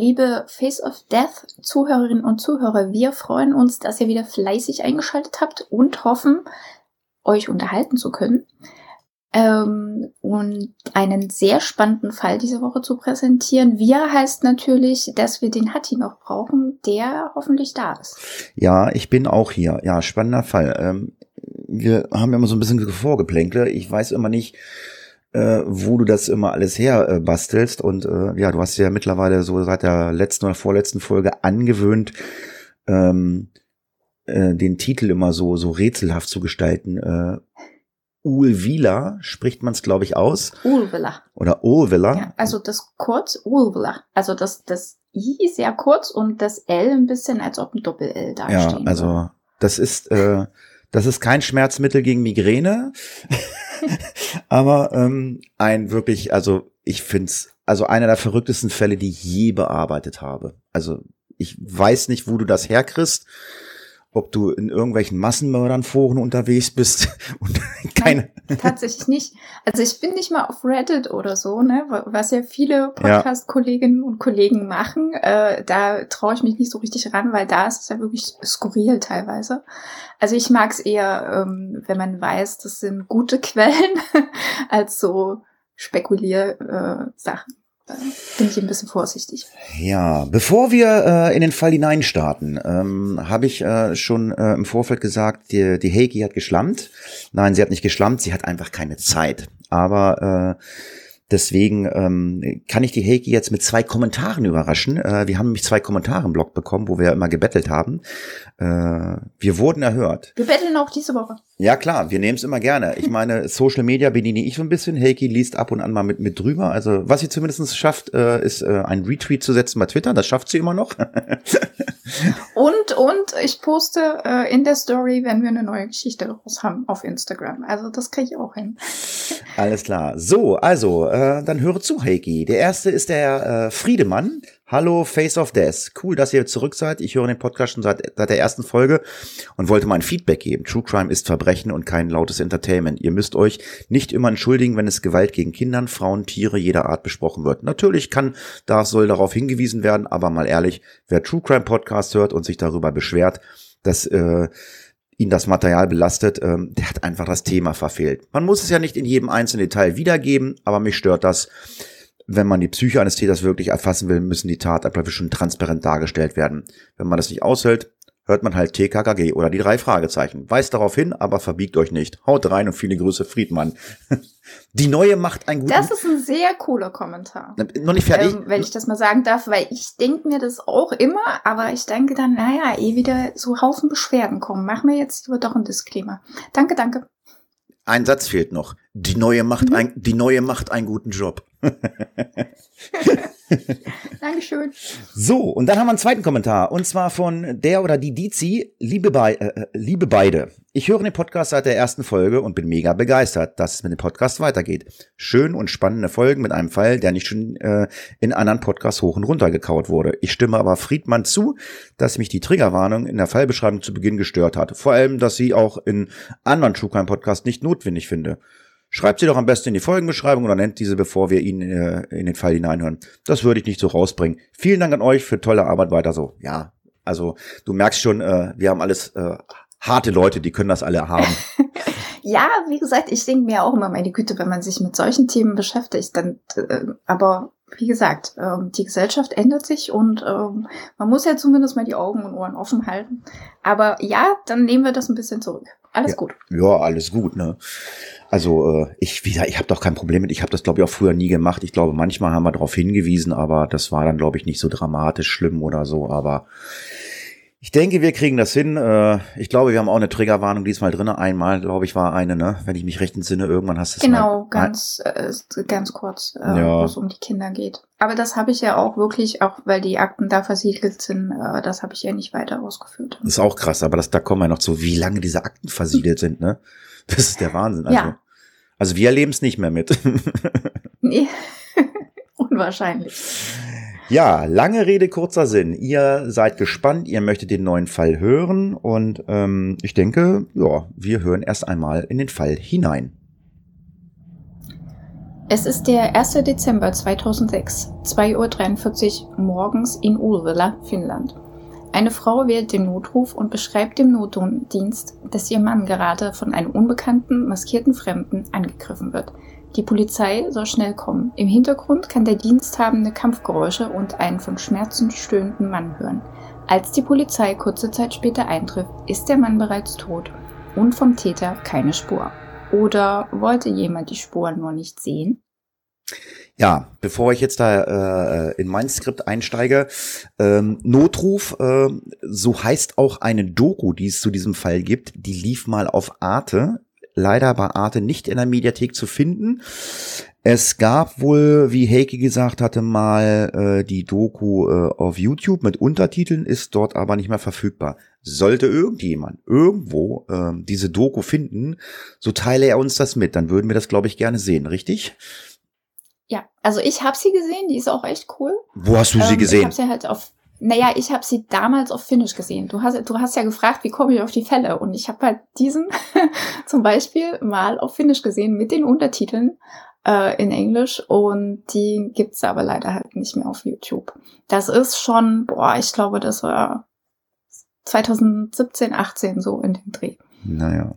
Liebe Face of Death Zuhörerinnen und Zuhörer. Wir freuen uns, dass ihr wieder fleißig eingeschaltet habt und hoffen, euch unterhalten zu können. Ähm, und einen sehr spannenden Fall diese Woche zu präsentieren. Wir heißt natürlich, dass wir den Hatti noch brauchen, der hoffentlich da ist. Ja, ich bin auch hier. Ja, spannender Fall. Ähm, wir haben immer so ein bisschen Vorgeplänkle. Ich weiß immer nicht, äh, wo du das immer alles her äh, bastelst. Und äh, ja, du hast ja mittlerweile so seit der letzten oder vorletzten Folge angewöhnt, ähm, äh, den Titel immer so, so rätselhaft zu gestalten. Äh, Ulvila spricht man es, glaube ich, aus. Ulvila. Oder Ulvila. Ja, also das kurz Ulvila. Also das, das I sehr kurz und das L ein bisschen, als ob ein Doppel-L da Ja, also das ist, äh, das ist kein Schmerzmittel gegen Migräne. Aber ähm, ein wirklich, also ich find's, also einer der verrücktesten Fälle, die ich je bearbeitet habe. Also ich weiß nicht, wo du das herkriegst, ob du in irgendwelchen Massenmördern-Foren unterwegs bist und keine. Nein, tatsächlich nicht. Also ich bin nicht mal auf Reddit oder so, ne, was ja viele Podcast-Kolleginnen und Kollegen machen. Äh, da traue ich mich nicht so richtig ran, weil da ist es ja wirklich skurril teilweise. Also ich mag es eher, ähm, wenn man weiß, das sind gute Quellen, als so Spekulier-Sachen. Bin ich ein bisschen vorsichtig. Ja, bevor wir äh, in den Fall hineinstarten, ähm, habe ich äh, schon äh, im Vorfeld gesagt, die, die Heiki hat geschlammt. Nein, sie hat nicht geschlammt, sie hat einfach keine Zeit. Aber äh, Deswegen ähm, kann ich die Heiki jetzt mit zwei Kommentaren überraschen. Äh, wir haben nämlich zwei Kommentare im Blog bekommen, wo wir immer gebettelt haben. Äh, wir wurden erhört. Wir betteln auch diese Woche. Ja klar, wir nehmen es immer gerne. Ich meine, Social Media bediene ich so ein bisschen. Heiki liest ab und an mal mit, mit drüber. Also was sie zumindest schafft, äh, ist äh, ein Retweet zu setzen bei Twitter. Das schafft sie immer noch. und, und ich poste äh, in der Story, wenn wir eine neue Geschichte daraus haben, auf Instagram. Also das kriege ich auch hin. Alles klar. So, also, äh, dann höre zu, Heiki. Der erste ist der äh, Friedemann. Hallo, Face of Death. Cool, dass ihr zurück seid. Ich höre den Podcast schon seit, seit der ersten Folge und wollte mal ein Feedback geben. True Crime ist Verbrechen und kein lautes Entertainment. Ihr müsst euch nicht immer entschuldigen, wenn es Gewalt gegen Kindern, Frauen, Tiere jeder Art besprochen wird. Natürlich kann, da soll darauf hingewiesen werden, aber mal ehrlich, wer True Crime Podcast hört und sich darüber beschwert, dass äh, ihn das Material belastet, ähm, der hat einfach das Thema verfehlt. Man muss es ja nicht in jedem einzelnen Detail wiedergeben, aber mich stört das wenn man die Psyche eines Täters wirklich erfassen will, müssen die Tatabläufe schon transparent dargestellt werden. Wenn man das nicht aushält, hört man halt TKKG oder die drei Fragezeichen. Weist darauf hin, aber verbiegt euch nicht. Haut rein und viele Grüße, Friedmann. Die neue macht ein guten... Das ist ein sehr cooler Kommentar. Noch nicht fertig? Ähm, wenn ich das mal sagen darf, weil ich denke mir das auch immer, aber ich denke dann, naja, eh wieder so Haufen Beschwerden kommen. Machen wir jetzt doch ein Disclaimer. Danke, danke. Ein Satz fehlt noch. Die neue macht, mhm. ein, die neue macht einen guten Job. Dankeschön. So, und dann haben wir einen zweiten Kommentar. Und zwar von der oder die Dizi. Liebe, Be äh, äh, liebe beide. Ich höre den Podcast seit der ersten Folge und bin mega begeistert, dass es mit dem Podcast weitergeht. Schön und spannende Folgen mit einem Fall, der nicht schon äh, in anderen Podcasts hoch und runter gekaut wurde. Ich stimme aber Friedmann zu, dass mich die Triggerwarnung in der Fallbeschreibung zu Beginn gestört hat. Vor allem, dass sie auch in anderen True Crime Podcasts nicht notwendig finde. Schreibt sie doch am besten in die Folgenbeschreibung oder nennt diese, bevor wir ihn äh, in den Fall hineinhören. Das würde ich nicht so rausbringen. Vielen Dank an euch für tolle Arbeit weiter so. Ja, also du merkst schon, äh, wir haben alles äh, harte Leute, die können das alle haben. ja, wie gesagt, ich denke mir auch immer, meine Güte, wenn man sich mit solchen Themen beschäftigt, dann, äh, aber wie gesagt, ähm, die Gesellschaft ändert sich und ähm, man muss ja zumindest mal die Augen und Ohren offen halten. Aber ja, dann nehmen wir das ein bisschen zurück. Alles ja, gut. Ja, alles gut, ne? Also äh, ich, wie gesagt, ich habe doch kein Problem mit. Ich habe das, glaube ich, auch früher nie gemacht. Ich glaube, manchmal haben wir darauf hingewiesen, aber das war dann, glaube ich, nicht so dramatisch schlimm oder so. Aber Ich denke, wir kriegen das hin. Äh, Ich glaube, wir haben auch eine Triggerwarnung diesmal drin. Einmal, glaube ich, war eine, ne? Wenn ich mich recht entsinne, irgendwann hast du es Genau, mal. ganz, äh, ganz kurz, äh, Ja. wo es um die Kinder geht. Aber das habe ich ja auch wirklich, auch weil die Akten da versiegelt sind, äh, das habe ich ja nicht weiter ausgeführt. Das ist auch krass, aber das, da kommen wir noch zu, wie lange diese Akten versiegelt sind, ne? Das ist der Wahnsinn. Also, Ja. also wir erleben es nicht mehr mit. Nee, unwahrscheinlich. Ja, lange Rede, kurzer Sinn. Ihr seid gespannt, ihr möchtet den neuen Fall hören und ähm, ich denke, ja, wir hören erst einmal in den Fall hinein. Es ist der 1. Dezember 2006, 2.43 Uhr morgens in Ulvela, Finnland. Eine Frau wählt den Notruf und beschreibt dem Notdienst, dass ihr Mann gerade von einem unbekannten, maskierten Fremden angegriffen wird. Die Polizei soll schnell kommen. Im Hintergrund kann der Diensthabende Kampfgeräusche und einen von Schmerzen stöhnenden Mann hören. Als die Polizei kurze Zeit später eintrifft, ist der Mann bereits tot und vom Täter keine Spur. Oder wollte jemand die Spuren nur nicht sehen? Ja, bevor ich jetzt da äh, in mein Skript einsteige, ähm, Notruf, äh, so heißt auch eine Doku, die es zu diesem Fall gibt, die lief mal auf Arte, leider bei Arte nicht in der Mediathek zu finden. Es gab wohl, wie Heike gesagt hatte, mal äh, die Doku äh, auf YouTube mit Untertiteln, ist dort aber nicht mehr verfügbar. Sollte irgendjemand irgendwo äh, diese Doku finden, so teile er uns das mit, dann würden wir das, glaube ich, gerne sehen, richtig? Ja, also ich habe sie gesehen, die ist auch echt cool. Wo hast du sie Ähm, Ich gesehen? habe sie halt auf, naja, ich habe sie damals auf Finnisch gesehen. Du hast, du hast ja gefragt, wie komme ich auf die Fälle? Und ich habe halt diesen zum Beispiel mal auf Finnisch gesehen mit den Untertiteln äh, in Englisch und die gibt's aber leider halt nicht mehr auf YouTube. Das ist schon, boah, ich glaube, das war 2017, 18 so in dem Dreh. Naja.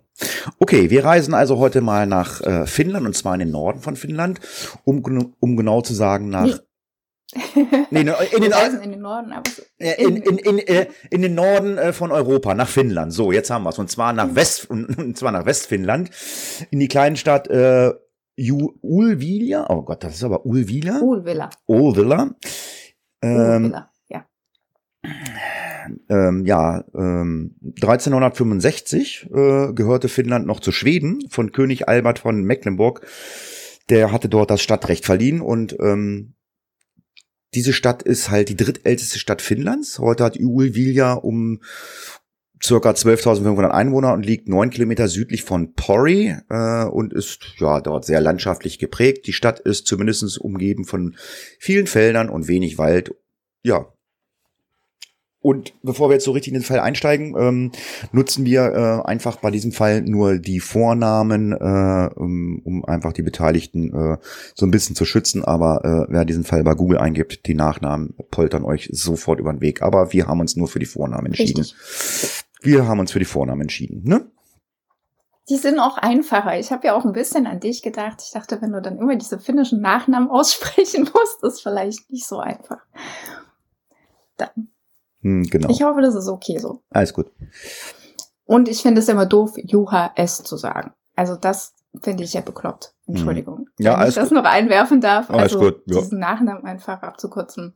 Okay, wir reisen also heute mal nach äh, Finnland und zwar in den Norden von Finnland, um, um genau zu sagen nach nee, ne, in, den, Wir in den Norden, so- äh, in, in, äh, in den Norden äh, von Europa, nach Finnland. So, jetzt haben wir's und zwar nach West und, und zwar nach Westfinnland in die kleinen Stadt äh, Ulvila. Oh Gott, das ist aber Ulvila. Ulvilla. Ulvila. Ähm, Ulvilla, ja. Ähm, ja, ähm, 1365 äh, gehörte Finnland noch zu Schweden von König Albert von Mecklenburg. Der hatte dort das Stadtrecht verliehen und ähm, diese Stadt ist halt die drittälteste Stadt Finnlands. Heute hat Uulvilja um circa 12.500 Einwohner und liegt neun Kilometer südlich von Pori äh, und ist ja dort sehr landschaftlich geprägt. Die Stadt ist zumindest umgeben von vielen Feldern und wenig Wald. Ja, und bevor wir jetzt so richtig in den Fall einsteigen, ähm, nutzen wir äh, einfach bei diesem Fall nur die Vornamen, äh, um, um einfach die Beteiligten äh, so ein bisschen zu schützen. Aber äh, wer diesen Fall bei Google eingibt, die Nachnamen poltern euch sofort über den Weg. Aber wir haben uns nur für die Vornamen entschieden. Richtig. Wir haben uns für die Vornamen entschieden, ne? Die sind auch einfacher. Ich habe ja auch ein bisschen an dich gedacht. Ich dachte, wenn du dann immer diese finnischen Nachnamen aussprechen musst, ist vielleicht nicht so einfach. Dann. Hm, genau. Ich hoffe, das ist okay so. Alles gut. Und ich finde es immer doof, Juha S zu sagen. Also das finde ich ja bekloppt. Entschuldigung. Mhm. Ja, Wenn alles ich das noch einwerfen darf. Alles also gut, ja. diesen Nachnamen einfach abzukürzen,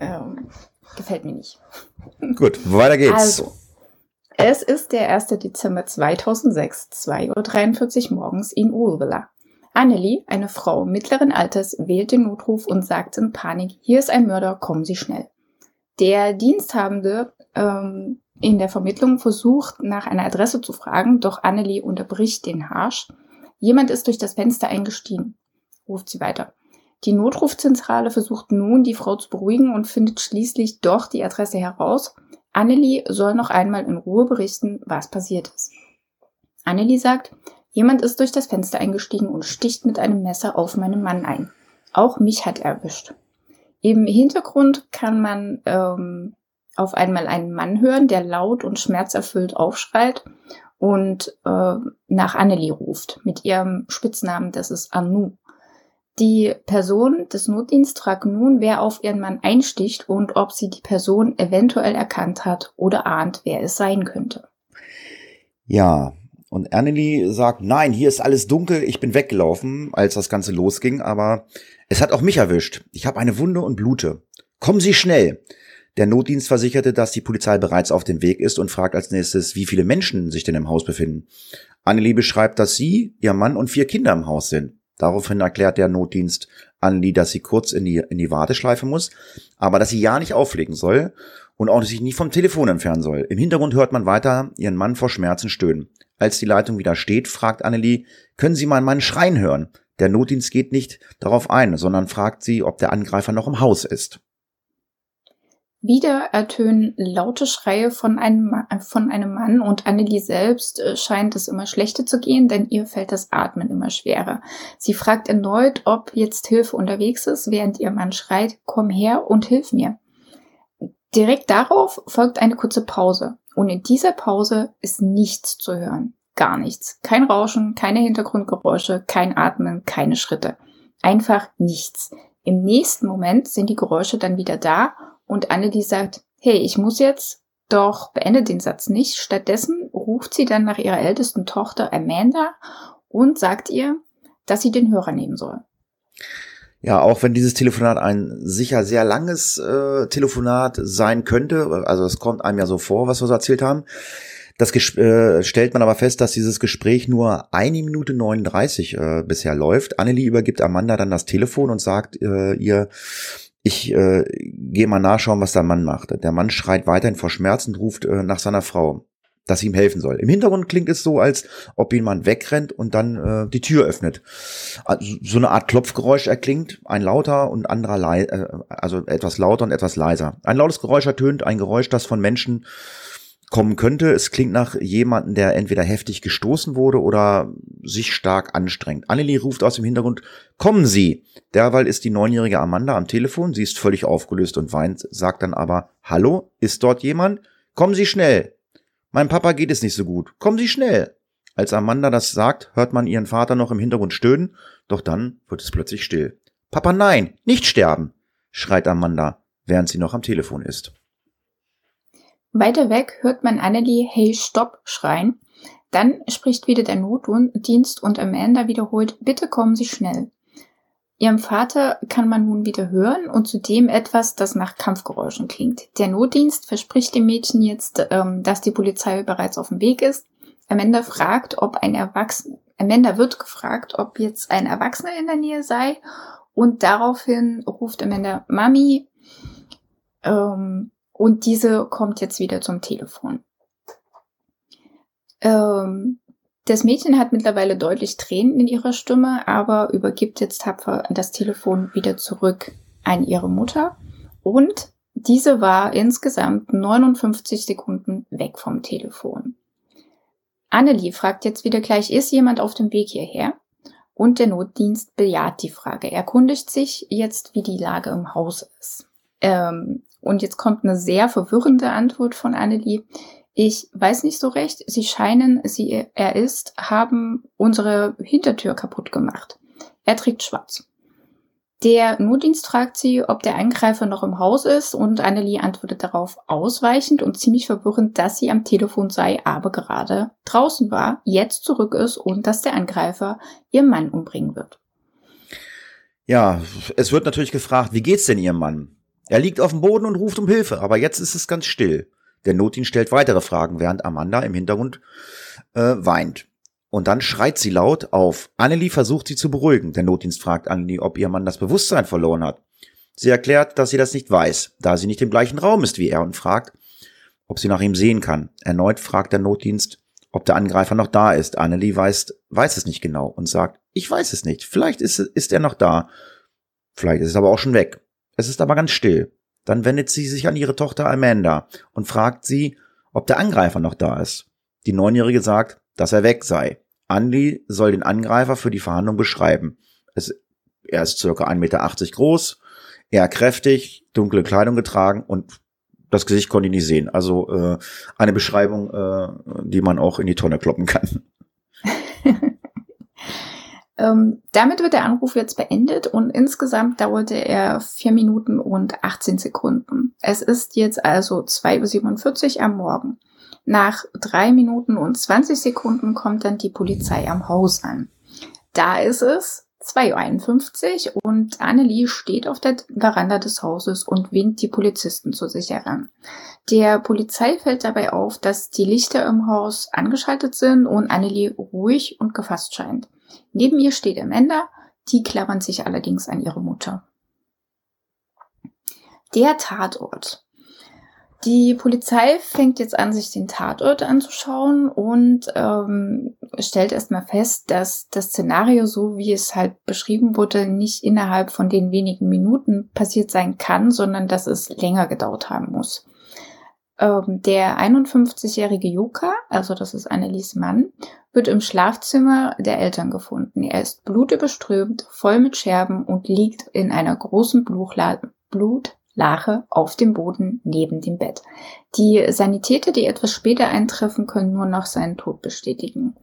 ähm, gefällt mir nicht. Gut, weiter geht's. Also, es ist der 1. Dezember 2006, 2.43 Uhr morgens in Ulvela. Annelie, eine Frau mittleren Alters, wählt den Notruf und sagt in Panik, hier ist ein Mörder, kommen Sie schnell. Der Diensthabende ähm, in der Vermittlung versucht, nach einer Adresse zu fragen, doch Annelie unterbricht den Harsch. Jemand ist durch das Fenster eingestiegen, ruft sie weiter. Die Notrufzentrale versucht nun, die Frau zu beruhigen und findet schließlich doch die Adresse heraus. Annelie soll noch einmal in Ruhe berichten, was passiert ist. Annelie sagt, jemand ist durch das Fenster eingestiegen und sticht mit einem Messer auf meinen Mann ein. Auch mich hat er erwischt. Im Hintergrund kann man ähm, auf einmal einen Mann hören, der laut und schmerzerfüllt aufschreit und äh, nach Annelie ruft mit ihrem Spitznamen, das ist Anu. Die Person des Notdienstes fragt nun, wer auf ihren Mann einsticht und ob sie die Person eventuell erkannt hat oder ahnt, wer es sein könnte. Ja, und Annelie sagt, nein, hier ist alles dunkel, ich bin weggelaufen, als das Ganze losging, aber es hat auch mich erwischt. Ich habe eine Wunde und blute. Kommen Sie schnell. Der Notdienst versicherte, dass die Polizei bereits auf dem Weg ist und fragt als nächstes, wie viele Menschen sich denn im Haus befinden. Annelie beschreibt, dass sie, ihr Mann und vier Kinder im Haus sind. Daraufhin erklärt der Notdienst Annelie, dass sie kurz in die, in die Warteschleife muss, aber dass sie ja nicht auflegen soll und auch sich nie vom Telefon entfernen soll. Im Hintergrund hört man weiter ihren Mann vor Schmerzen stöhnen. Als die Leitung wieder steht, fragt Annelie, können Sie meinen Mann schreien hören? Der Notdienst geht nicht darauf ein, sondern fragt sie, ob der Angreifer noch im Haus ist. Wieder ertönen laute Schreie von einem, von einem Mann und Annelie selbst äh, scheint es immer schlechter zu gehen, denn ihr fällt das Atmen immer schwerer. Sie fragt erneut, ob jetzt Hilfe unterwegs ist, während ihr Mann schreit, komm her und hilf mir. Direkt darauf folgt eine kurze Pause und in dieser Pause ist nichts zu hören. Gar nichts. Kein Rauschen, keine Hintergrundgeräusche, kein Atmen, keine Schritte. Einfach nichts. Im nächsten Moment sind die Geräusche dann wieder da und Annelie sagt, hey, ich muss jetzt, doch beendet den Satz nicht. Stattdessen ruft sie dann nach ihrer ältesten Tochter Amanda und sagt ihr, dass sie den Hörer nehmen soll. Ja, auch wenn dieses Telefonat ein sicher sehr langes äh, Telefonat sein könnte, also es kommt einem ja so vor, was wir so erzählt haben, das äh, stellt man aber fest, dass dieses Gespräch nur eine Minute 39 äh, bisher läuft. Annelie übergibt Amanda dann das Telefon und sagt äh, ihr, ich äh, gehe mal nachschauen, was der Mann macht. Der Mann schreit weiterhin vor Schmerzen und ruft äh, nach seiner Frau, sie ihm helfen soll. Im Hintergrund klingt es so, als ob jemand wegrennt und dann äh, die Tür öffnet. Also, so eine Art Klopfgeräusch erklingt, ein lauter und anderer, lei äh, also etwas lauter und etwas leiser. Ein lautes Geräusch ertönt, ein Geräusch, das von Menschen kommen könnte. Es klingt nach jemanden, der entweder heftig gestoßen wurde oder sich stark anstrengt. Annelie ruft aus dem Hintergrund, kommen Sie! Derweil ist die neunjährige Amanda am Telefon. Sie ist völlig aufgelöst und weint, sagt dann aber, hallo, ist dort jemand? Kommen Sie schnell! Mein Papa geht es nicht so gut. Kommen Sie schnell! Als Amanda das sagt, hört man ihren Vater noch im Hintergrund stöhnen, doch dann wird es plötzlich still. Papa, nein, nicht sterben! schreit Amanda, während sie noch am Telefon ist. Weiter weg hört man Annelie Hey Stopp schreien. Dann spricht wieder der Notdienst und Amanda wiederholt Bitte kommen Sie schnell. Ihrem Vater kann man nun wieder hören und zudem etwas, das nach Kampfgeräuschen klingt. Der Notdienst verspricht dem Mädchen jetzt, ähm, dass die Polizei bereits auf dem Weg ist. Amanda fragt, ob ein Erwachsener, Amanda wird gefragt, ob jetzt ein Erwachsener in der Nähe sei und daraufhin ruft Amanda Mami. Ähm, und diese kommt jetzt wieder zum Telefon. Ähm, das Mädchen hat mittlerweile deutlich Tränen in ihrer Stimme, aber übergibt jetzt tapfer das Telefon wieder zurück an ihre Mutter. Und diese war insgesamt 59 Sekunden weg vom Telefon. Annelie fragt jetzt wieder gleich, ist jemand auf dem Weg hierher? Und der Notdienst bejaht die Frage. Er erkundigt sich jetzt, wie die Lage im Haus ist. Ähm, und jetzt kommt eine sehr verwirrende Antwort von Annelie. Ich weiß nicht so recht. Sie scheinen, sie, er ist, haben unsere Hintertür kaputt gemacht. Er trägt schwarz. Der Notdienst fragt sie, ob der Angreifer noch im Haus ist und Annelie antwortet darauf ausweichend und ziemlich verwirrend, dass sie am Telefon sei, aber gerade draußen war, jetzt zurück ist und dass der Angreifer ihr Mann umbringen wird. Ja, es wird natürlich gefragt, wie geht's denn ihrem Mann? Er liegt auf dem Boden und ruft um Hilfe, aber jetzt ist es ganz still. Der Notdienst stellt weitere Fragen, während Amanda im Hintergrund äh, weint. Und dann schreit sie laut auf. Annelie versucht sie zu beruhigen. Der Notdienst fragt Annelie, ob ihr Mann das Bewusstsein verloren hat. Sie erklärt, dass sie das nicht weiß, da sie nicht im gleichen Raum ist wie er und fragt, ob sie nach ihm sehen kann. Erneut fragt der Notdienst, ob der Angreifer noch da ist. Annelie weiß, weiß es nicht genau und sagt, ich weiß es nicht. Vielleicht ist, ist er noch da. Vielleicht ist es aber auch schon weg. Es ist aber ganz still. Dann wendet sie sich an ihre Tochter Amanda und fragt sie, ob der Angreifer noch da ist. Die Neunjährige sagt, dass er weg sei. Andy soll den Angreifer für die Verhandlung beschreiben. Es, er ist circa 1,80 Meter groß, eher kräftig, dunkle Kleidung getragen und das Gesicht konnte ich nicht sehen. Also äh, eine Beschreibung, äh, die man auch in die Tonne kloppen kann. Ähm, damit wird der Anruf jetzt beendet und insgesamt dauerte er vier Minuten und 18 Sekunden. Es ist jetzt also 2.47 Uhr am Morgen. Nach drei Minuten und 20 Sekunden kommt dann die Polizei am Haus an. Da ist es 2.51 Uhr und Annelie steht auf der Veranda des Hauses und winkt die Polizisten zu sich heran. Der Polizei fällt dabei auf, dass die Lichter im Haus angeschaltet sind und Annelie ruhig und gefasst scheint. Neben ihr steht Amanda, die klammern sich allerdings an ihre Mutter. Der Tatort. Die Polizei fängt jetzt an, sich den Tatort anzuschauen und ähm, stellt erstmal fest, dass das Szenario, so wie es halt beschrieben wurde, nicht innerhalb von den wenigen Minuten passiert sein kann, sondern dass es länger gedauert haben muss. Ähm, der 51-jährige Yuka, also das ist Annelies Mann, wird im Schlafzimmer der Eltern gefunden. Er ist blutüberströmt, voll mit Scherben und liegt in einer großen Blutla Blut Lache auf dem Boden neben dem Bett. Die Sanitäter, die etwas später eintreffen, können nur noch seinen Tod bestätigen.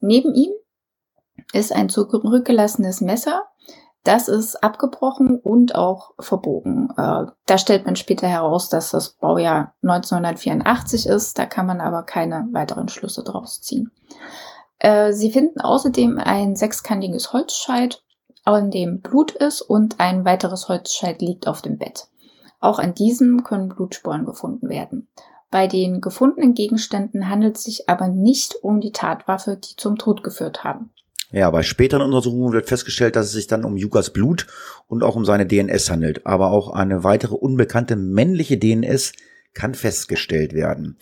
Neben ihm ist ein zurückgelassenes Messer. Das ist abgebrochen und auch verbogen. Äh, da stellt man später heraus, dass das Baujahr 1984 ist. Da kann man aber keine weiteren Schlüsse draus ziehen. Äh, sie finden außerdem ein sechskantiges Holzscheit, an dem Blut ist und ein weiteres Holzscheit liegt auf dem Bett. Auch an diesem können Blutspuren gefunden werden. Bei den gefundenen Gegenständen handelt es sich aber nicht um die Tatwaffe, die zum Tod geführt haben. Ja, bei späteren Untersuchungen wird festgestellt, dass es sich dann um Jukas Blut und auch um seine DNS handelt. Aber auch eine weitere unbekannte männliche DNS kann festgestellt werden.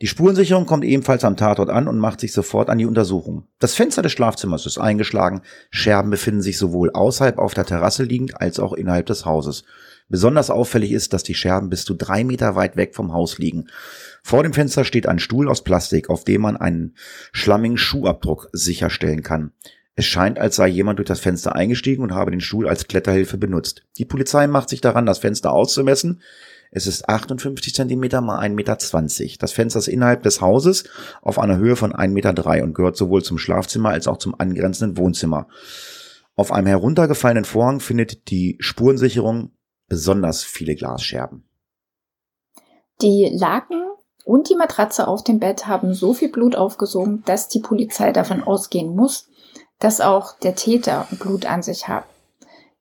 Die Spurensicherung kommt ebenfalls am Tatort an und macht sich sofort an die Untersuchung. Das Fenster des Schlafzimmers ist eingeschlagen, Scherben befinden sich sowohl außerhalb auf der Terrasse liegend als auch innerhalb des Hauses. Besonders auffällig ist, dass die Scherben bis zu drei Meter weit weg vom Haus liegen. Vor dem Fenster steht ein Stuhl aus Plastik, auf dem man einen schlammigen Schuhabdruck sicherstellen kann. Es scheint, als sei jemand durch das Fenster eingestiegen und habe den Stuhl als Kletterhilfe benutzt. Die Polizei macht sich daran, das Fenster auszumessen. Es ist 58 Zentimeter mal 1,20 Meter. Das Fenster ist innerhalb des Hauses auf einer Höhe von 1,3 Meter und gehört sowohl zum Schlafzimmer als auch zum angrenzenden Wohnzimmer. Auf einem heruntergefallenen Vorhang findet die Spurensicherung besonders viele Glasscherben. Die Laken und die Matratze auf dem Bett haben so viel Blut aufgesogen, dass die Polizei davon ausgehen muss, dass auch der Täter Blut an sich hat.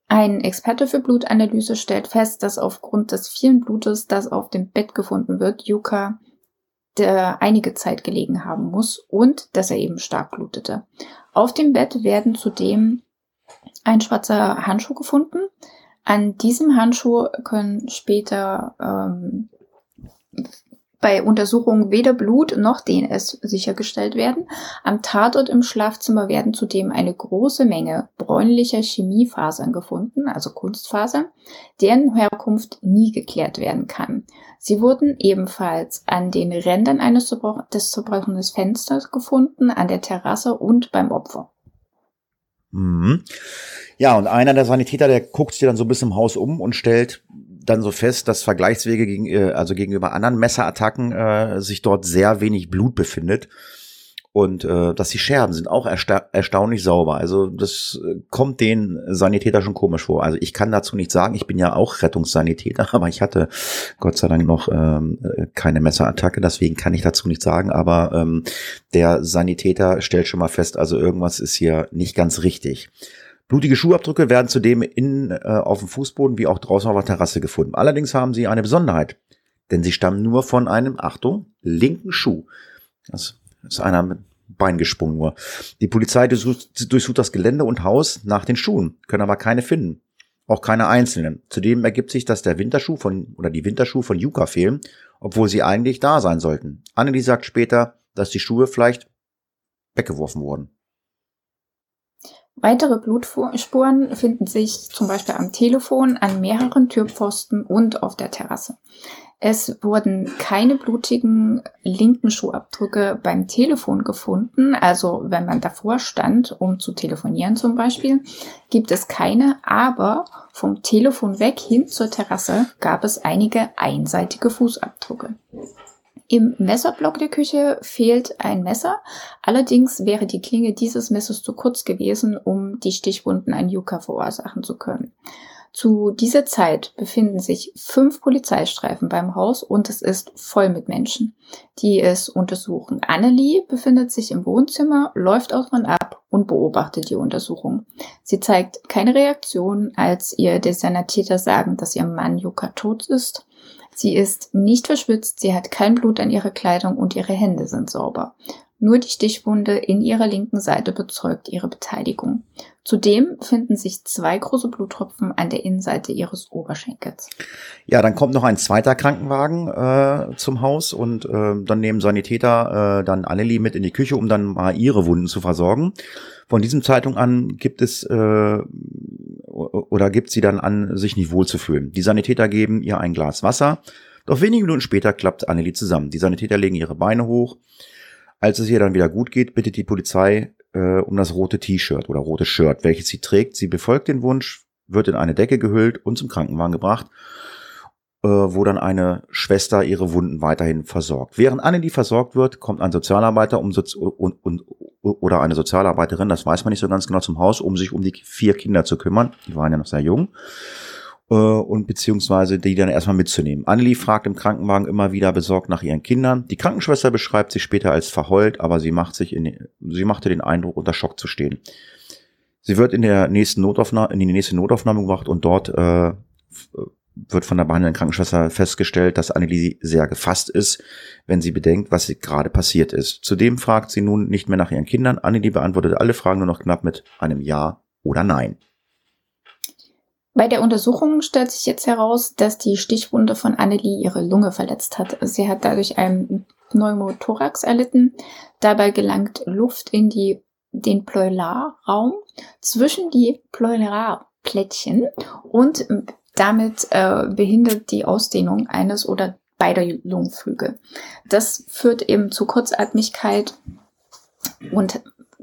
Ein Experte für Blutanalyse stellt fest, dass aufgrund des vielen Blutes, das auf dem Bett gefunden wird, Yuka der einige Zeit gelegen haben muss und dass er eben stark blutete. Auf dem Bett werden zudem ein schwarzer Handschuh gefunden, an diesem Handschuh können später ähm, bei Untersuchungen weder Blut noch DNS sichergestellt werden. Am Tatort im Schlafzimmer werden zudem eine große Menge bräunlicher Chemiefasern gefunden, also Kunstfasern, deren Herkunft nie geklärt werden kann. Sie wurden ebenfalls an den Rändern eines des zerbrochenen Fensters gefunden, an der Terrasse und beim Opfer. Mhm. Ja, und einer der Sanitäter, der guckt sich dann so ein bisschen im Haus um und stellt dann so fest, dass Vergleichswege gegen, äh, also gegenüber anderen Messerattacken äh, sich dort sehr wenig Blut befindet und äh, dass die Scherben sind auch ersta erstaunlich sauber. Also das äh, kommt den Sanitäter schon komisch vor. Also ich kann dazu nichts sagen. Ich bin ja auch Rettungssanitäter, aber ich hatte Gott sei Dank noch ähm, äh, keine Messerattacke, deswegen kann ich dazu nichts sagen. Aber ähm, der Sanitäter stellt schon mal fest, also irgendwas ist hier nicht ganz richtig. Blutige Schuhabdrücke werden zudem in, äh, auf dem Fußboden wie auch draußen auf der Terrasse gefunden. Allerdings haben sie eine Besonderheit, denn sie stammen nur von einem, Achtung, linken Schuh. Das ist einer mit Bein gesprungen nur. Die Polizei durchsucht, durchsucht das Gelände und Haus nach den Schuhen, können aber keine finden. Auch keine einzelnen. Zudem ergibt sich, dass der Winterschuh von, oder die Winterschuhe von Yuka fehlen, obwohl sie eigentlich da sein sollten. Annelie sagt später, dass die Schuhe vielleicht weggeworfen wurden. Weitere Blutspuren finden sich zum Beispiel am Telefon, an mehreren Türpfosten und auf der Terrasse. Es wurden keine blutigen linken Schuhabdrücke beim Telefon gefunden. Also wenn man davor stand, um zu telefonieren zum Beispiel, gibt es keine. Aber vom Telefon weg hin zur Terrasse gab es einige einseitige Fußabdrücke. Im Messerblock der Küche fehlt ein Messer. Allerdings wäre die Klinge dieses Messers zu kurz gewesen, um die Stichwunden an Yuka verursachen zu können. Zu dieser Zeit befinden sich fünf Polizeistreifen beim Haus und es ist voll mit Menschen, die es untersuchen. Annelie befindet sich im Wohnzimmer, läuft auch dran ab und beobachtet die Untersuchung. Sie zeigt keine Reaktion, als ihr der Sanitäter sagen, dass ihr Mann Yuka tot ist. Sie ist nicht verschwitzt, sie hat kein Blut an ihrer Kleidung und ihre Hände sind sauber. Nur die Stichwunde in ihrer linken Seite bezeugt ihre Beteiligung. Zudem finden sich zwei große Bluttropfen an der Innenseite ihres Oberschenkels. Ja, dann kommt noch ein zweiter Krankenwagen äh, zum Haus und äh, dann nehmen Sanitäter äh, dann Annelie mit in die Küche, um dann mal ihre Wunden zu versorgen. Von diesem Zeitung an gibt es äh, oder gibt sie dann an, sich nicht wohlzufühlen. Die Sanitäter geben ihr ein Glas Wasser. Doch wenige Minuten später klappt Annelie zusammen. Die Sanitäter legen ihre Beine hoch als es ihr dann wieder gut geht, bittet die Polizei äh, um das rote T-Shirt oder rote Shirt, welches sie trägt. Sie befolgt den Wunsch, wird in eine Decke gehüllt und zum Krankenwagen gebracht, äh, wo dann eine Schwester ihre Wunden weiterhin versorgt. Während Annelie versorgt wird, kommt ein Sozialarbeiter um und, und, oder eine Sozialarbeiterin, das weiß man nicht so ganz genau, zum Haus, um sich um die vier Kinder zu kümmern. Die waren ja noch sehr jung äh, und beziehungsweise die dann erstmal mitzunehmen. Annelie fragt im Krankenwagen immer wieder besorgt nach ihren Kindern. Die Krankenschwester beschreibt sich später als verheult, aber sie macht sich in, sie machte den Eindruck, unter Schock zu stehen. Sie wird in der nächsten Notaufnahme, in die nächste Notaufnahme gebracht und dort äh, wird von der behandelnden Krankenschwester festgestellt, dass Annelie sehr gefasst ist, wenn sie bedenkt, was gerade passiert ist. Zudem fragt sie nun nicht mehr nach ihren Kindern. Annelie beantwortet alle Fragen nur noch knapp mit einem Ja oder Nein. Bei der Untersuchung stellt sich jetzt heraus, dass die Stichwunde von Annelie ihre Lunge verletzt hat. Sie hat dadurch einen Pneumothorax erlitten. Dabei gelangt Luft in die, den Pleularraum zwischen die Pleularplättchen und damit äh, behindert die Ausdehnung eines oder beider Lungenflügel. Das führt eben zu Kurzatmigkeit und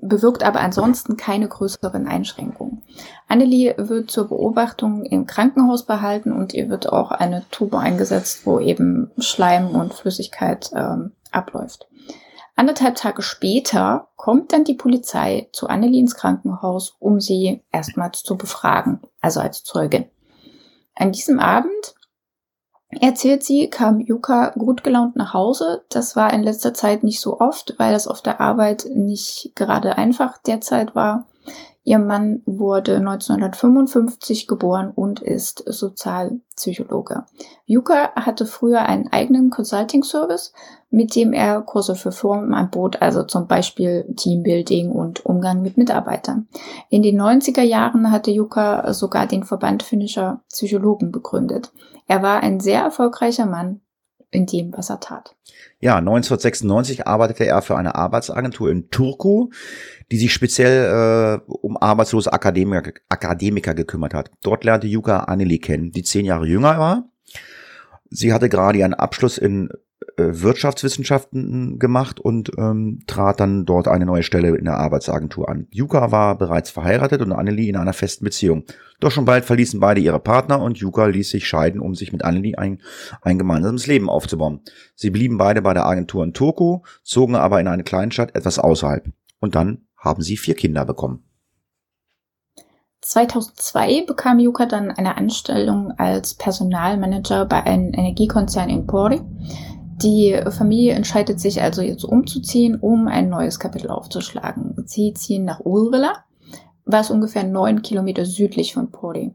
bewirkt aber ansonsten keine größeren Einschränkungen. Annelie wird zur Beobachtung im Krankenhaus behalten und ihr wird auch eine Tube eingesetzt, wo eben Schleim und Flüssigkeit ähm, abläuft. Anderthalb Tage später kommt dann die Polizei zu Annelie ins Krankenhaus, um sie erstmals zu befragen, also als Zeugin. An diesem Abend Erzählt sie, kam Yuka gut gelaunt nach Hause. Das war in letzter Zeit nicht so oft, weil das auf der Arbeit nicht gerade einfach derzeit war. Ihr Mann wurde 1955 geboren und ist Sozialpsychologe. Yuka hatte früher einen eigenen Consulting-Service, mit dem er Kurse für Firmen anbot, also zum Beispiel Teambuilding und Umgang mit Mitarbeitern. In den 90er Jahren hatte Yuka sogar den Verband finnischer Psychologen begründet. Er war ein sehr erfolgreicher Mann in dem, was er tat. Ja, 1996 arbeitete er für eine Arbeitsagentur in Turku, die sich speziell äh, um arbeitslose Akademiker, Akademiker gekümmert hat. Dort lernte Yuka Anneli kennen, die zehn Jahre jünger war. Sie hatte gerade ihren Abschluss in Wirtschaftswissenschaften gemacht und ähm, trat dann dort eine neue Stelle in der Arbeitsagentur an. Yuka war bereits verheiratet und Annelie in einer festen Beziehung. Doch schon bald verließen beide ihre Partner und Yuka ließ sich scheiden, um sich mit Annelie ein, ein gemeinsames Leben aufzubauen. Sie blieben beide bei der Agentur in Turku, zogen aber in eine Kleinstadt etwas außerhalb. Und dann haben sie vier Kinder bekommen. 2002 bekam Yuka dann eine Anstellung als Personalmanager bei einem Energiekonzern in Pori. Die Familie entscheidet sich also jetzt umzuziehen, um ein neues Kapitel aufzuschlagen. Sie ziehen nach Ulrila, was ungefähr neun Kilometer südlich von Pori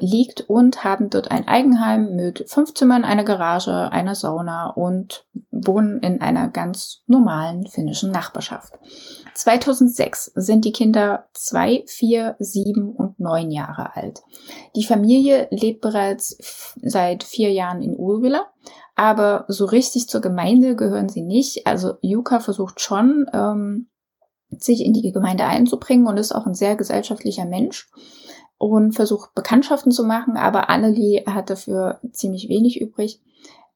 liegt und haben dort ein Eigenheim mit fünf Zimmern, einer Garage, einer Sauna und wohnen in einer ganz normalen finnischen Nachbarschaft. 2006 sind die Kinder zwei, vier, sieben und neun Jahre alt. Die Familie lebt bereits seit vier Jahren in Ulvilla, aber so richtig zur Gemeinde gehören sie nicht. Also Yuka versucht schon, ähm, sich in die Gemeinde einzubringen und ist auch ein sehr gesellschaftlicher Mensch und versucht Bekanntschaften zu machen, aber Annelie hat dafür ziemlich wenig übrig.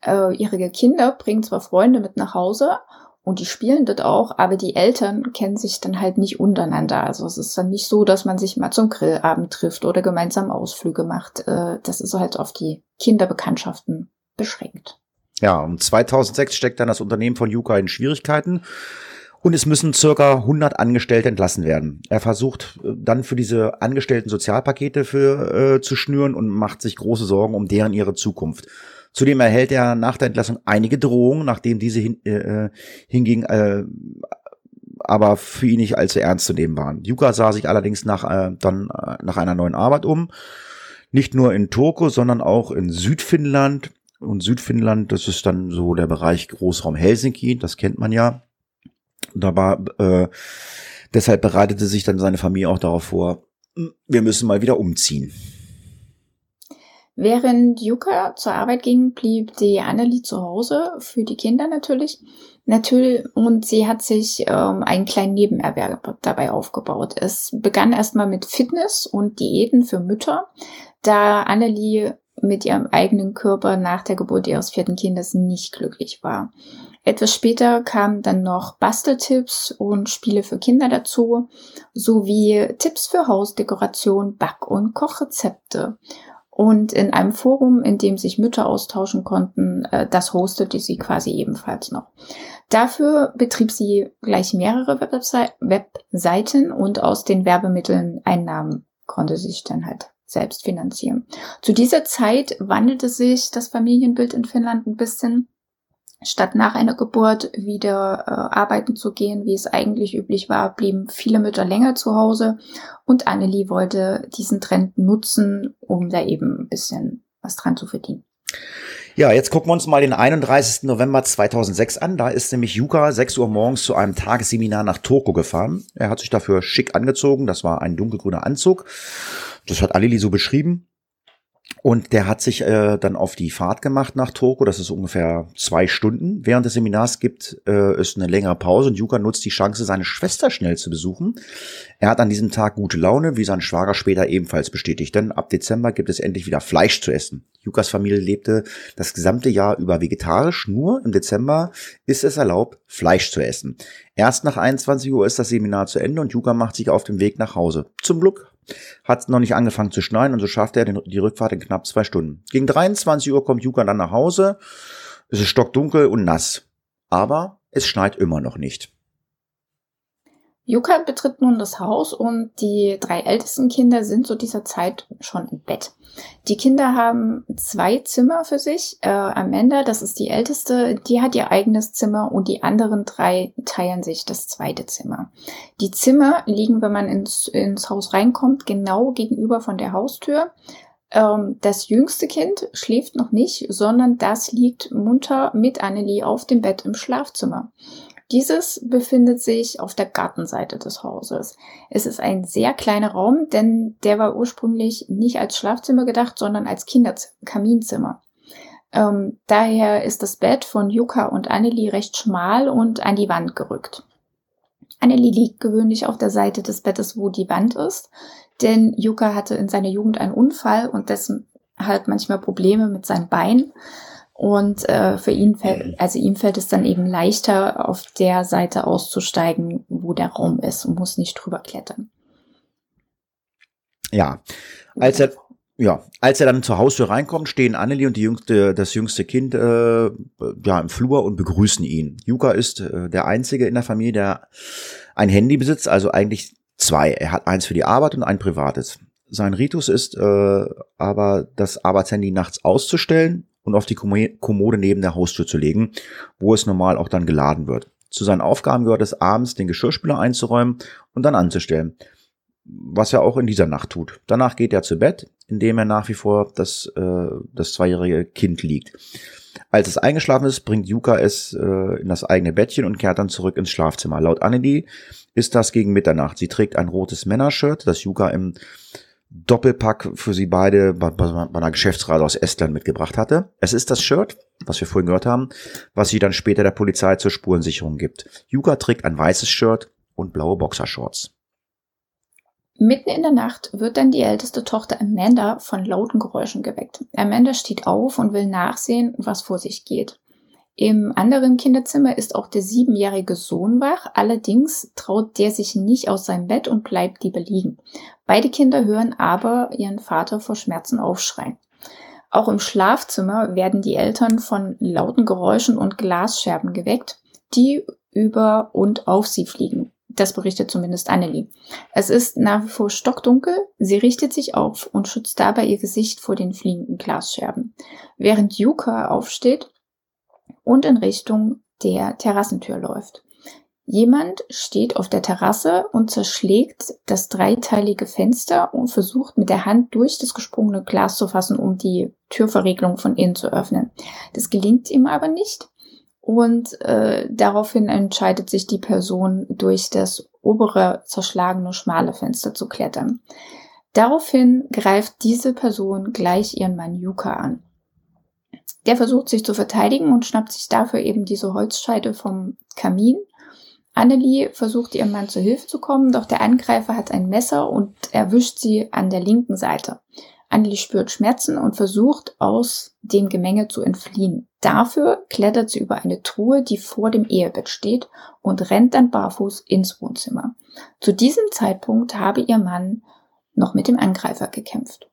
Äh, ihre Kinder bringen zwar Freunde mit nach Hause und die spielen dort auch, aber die Eltern kennen sich dann halt nicht untereinander. Also es ist dann nicht so, dass man sich mal zum Grillabend trifft oder gemeinsam Ausflüge macht. Äh, das ist halt auf die Kinderbekanntschaften beschränkt. Ja, und 2006 steckt dann das Unternehmen von Yuka in Schwierigkeiten und es müssen circa 100 Angestellte entlassen werden. Er versucht äh, dann für diese Angestellten Sozialpakete für, äh, zu schnüren und macht sich große Sorgen um deren ihre Zukunft. Zudem erhält er nach der Entlassung einige Drohungen, nachdem diese hin, äh, äh hingegen äh, aber für ihn nicht allzu ernst zu nehmen waren. Yuka sah sich allerdings nach, äh, dann äh, nach einer neuen Arbeit um. Nicht nur in Turku, sondern auch in Südfinnland. Und Südfinnland, das ist dann so der Bereich Großraum Helsinki, das kennt man ja. Da war, äh, deshalb bereitete sich dann seine Familie auch darauf vor, wir müssen mal wieder umziehen. Während Yuka zur Arbeit ging, blieb die Annelie zu Hause, für die Kinder natürlich. Natürlich, und sie hat sich ähm, einen kleinen Nebenerwerb dabei aufgebaut. Es begann erstmal mit Fitness und Diäten für Mütter, da Annelie mit ihrem eigenen Körper nach der Geburt ihres vierten Kindes nicht glücklich war. Etwas später kamen dann noch Basteltipps und Spiele für Kinder dazu, sowie Tipps für Hausdekoration, Back- und Kochrezepte. Und in einem Forum, in dem sich Mütter austauschen konnten, äh, das hostete sie quasi ebenfalls noch. Dafür betrieb sie gleich mehrere Webseiten und aus den Werbemitteln Einnahmen konnte sie sich dann halt selbst finanzieren. Zu dieser Zeit wandelte sich das Familienbild in Finnland ein bisschen Statt nach einer Geburt wieder äh, arbeiten zu gehen, wie es eigentlich üblich war, blieben viele Mütter länger zu Hause und Annelie wollte diesen Trend nutzen, um da eben ein bisschen was dran zu verdienen. Ja, jetzt gucken wir uns mal den 31. November 2006 an. Da ist nämlich Yuka 6 Uhr morgens zu einem Tagesseminar nach Turku gefahren. Er hat sich dafür schick angezogen. Das war ein dunkelgrüner Anzug. Das hat Annelie so beschrieben. Und der hat sich äh, dann auf die Fahrt gemacht nach Turku. Das ist ungefähr zwei Stunden. Während des Seminars gibt äh, es eine längere Pause und Yuka nutzt die Chance, seine Schwester schnell zu besuchen. Er hat an diesem Tag gute Laune, wie sein Schwager später ebenfalls bestätigt. Denn ab Dezember gibt es endlich wieder Fleisch zu essen. Yukas Familie lebte das gesamte Jahr über vegetarisch. Nur im Dezember ist es erlaubt, Fleisch zu essen. Erst nach 21 Uhr ist das Seminar zu Ende und Yuka macht sich auf den Weg nach Hause. Zum Glück hat noch nicht angefangen zu schneien und so schafft er den, die Rückfahrt in knapp zwei Stunden. Gegen 23 Uhr kommt Yuka dann nach Hause. Es ist stockdunkel und nass. Aber es schneit immer noch nicht. Yuka betritt nun das Haus und die drei ältesten Kinder sind zu dieser Zeit schon im Bett. Die Kinder haben zwei Zimmer für sich. Äh, Amanda, das ist die älteste, die hat ihr eigenes Zimmer und die anderen drei teilen sich das zweite Zimmer. Die Zimmer liegen, wenn man ins, ins Haus reinkommt, genau gegenüber von der Haustür. Ähm, das jüngste Kind schläft noch nicht, sondern das liegt munter mit Annelie auf dem Bett im Schlafzimmer. Dieses befindet sich auf der Gartenseite des Hauses. Es ist ein sehr kleiner Raum, denn der war ursprünglich nicht als Schlafzimmer gedacht, sondern als Kinderkaminzimmer. Ähm, daher ist das Bett von Yuka und Annelie recht schmal und an die Wand gerückt. Annelie liegt gewöhnlich auf der Seite des Bettes, wo die Wand ist, denn Yuka hatte in seiner Jugend einen Unfall und dessen halt manchmal Probleme mit seinem Bein. Und äh, für ihn fällt, also ihm fällt es dann eben leichter, auf der Seite auszusteigen, wo der Raum ist und muss nicht drüber klettern. Ja, als er, ja, als er dann zur Haustür reinkommt, stehen Annelie und die jüngste, das jüngste Kind äh, ja, im Flur und begrüßen ihn. Yuka ist äh, der Einzige in der Familie, der ein Handy besitzt, also eigentlich zwei. Er hat eins für die Arbeit und ein privates. Sein Ritus ist äh, aber, das Arbeitshandy nachts auszustellen und auf die Kommode neben der Haustür zu legen, wo es normal auch dann geladen wird. Zu seinen Aufgaben gehört es abends, den Geschirrspüler einzuräumen und dann anzustellen. Was er auch in dieser Nacht tut. Danach geht er zu Bett, indem er nach wie vor das, äh, das zweijährige Kind liegt. Als es eingeschlafen ist, bringt Yuka es äh, in das eigene Bettchen und kehrt dann zurück ins Schlafzimmer. Laut Anneli ist das gegen Mitternacht. Sie trägt ein rotes Männershirt, das Yuka im Doppelpack für sie beide bei, bei, bei einer Geschäftsreise aus Estland mitgebracht hatte. Es ist das Shirt, was wir vorhin gehört haben, was sie dann später der Polizei zur Spurensicherung gibt. Yuka trägt ein weißes Shirt und blaue Boxershorts. Mitten in der Nacht wird dann die älteste Tochter Amanda von lauten Geräuschen geweckt. Amanda steht auf und will nachsehen, was vor sich geht. Im anderen Kinderzimmer ist auch der siebenjährige Sohn wach, allerdings traut der sich nicht aus seinem Bett und bleibt lieber liegen. Beide Kinder hören aber ihren Vater vor Schmerzen aufschreien. Auch im Schlafzimmer werden die Eltern von lauten Geräuschen und Glasscherben geweckt, die über und auf sie fliegen. Das berichtet zumindest Annelie. Es ist nach wie vor stockdunkel, sie richtet sich auf und schützt dabei ihr Gesicht vor den fliegenden Glasscherben. Während Yuka aufsteht und in Richtung der Terrassentür läuft. Jemand steht auf der Terrasse und zerschlägt das dreiteilige Fenster und versucht mit der Hand durch das gesprungene Glas zu fassen, um die Türverriegelung von innen zu öffnen. Das gelingt ihm aber nicht und äh, daraufhin entscheidet sich die Person durch das obere zerschlagene schmale Fenster zu klettern. Daraufhin greift diese Person gleich ihren Mann Yuka an. Der versucht sich zu verteidigen und schnappt sich dafür eben diese Holzscheide vom Kamin. Annelie versucht ihrem Mann zu Hilfe zu kommen, doch der Angreifer hat ein Messer und erwischt sie an der linken Seite. Annelie spürt Schmerzen und versucht aus dem Gemenge zu entfliehen. Dafür klettert sie über eine Truhe, die vor dem Ehebett steht und rennt dann barfuß ins Wohnzimmer. Zu diesem Zeitpunkt habe ihr Mann noch mit dem Angreifer gekämpft.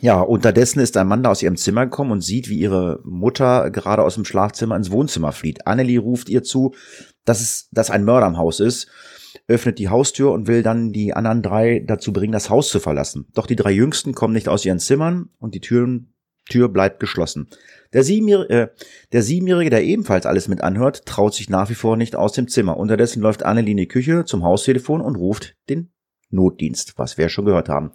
Ja, unterdessen ist ein Mann da aus ihrem Zimmer gekommen und sieht, wie ihre Mutter gerade aus dem Schlafzimmer ins Wohnzimmer flieht. Annelie ruft ihr zu, dass es, dass ein Mörder im Haus ist, öffnet die Haustür und will dann die anderen drei dazu bringen, das Haus zu verlassen. Doch die drei Jüngsten kommen nicht aus ihren Zimmern und die Türen, Tür bleibt geschlossen. Der, Siebenjährige, äh, der Siebenjährige, der ebenfalls alles mit anhört, traut sich nach wie vor nicht aus dem Zimmer. Unterdessen läuft Annelie in die Küche zum Haustelefon und ruft den Notdienst, was wir schon gehört haben.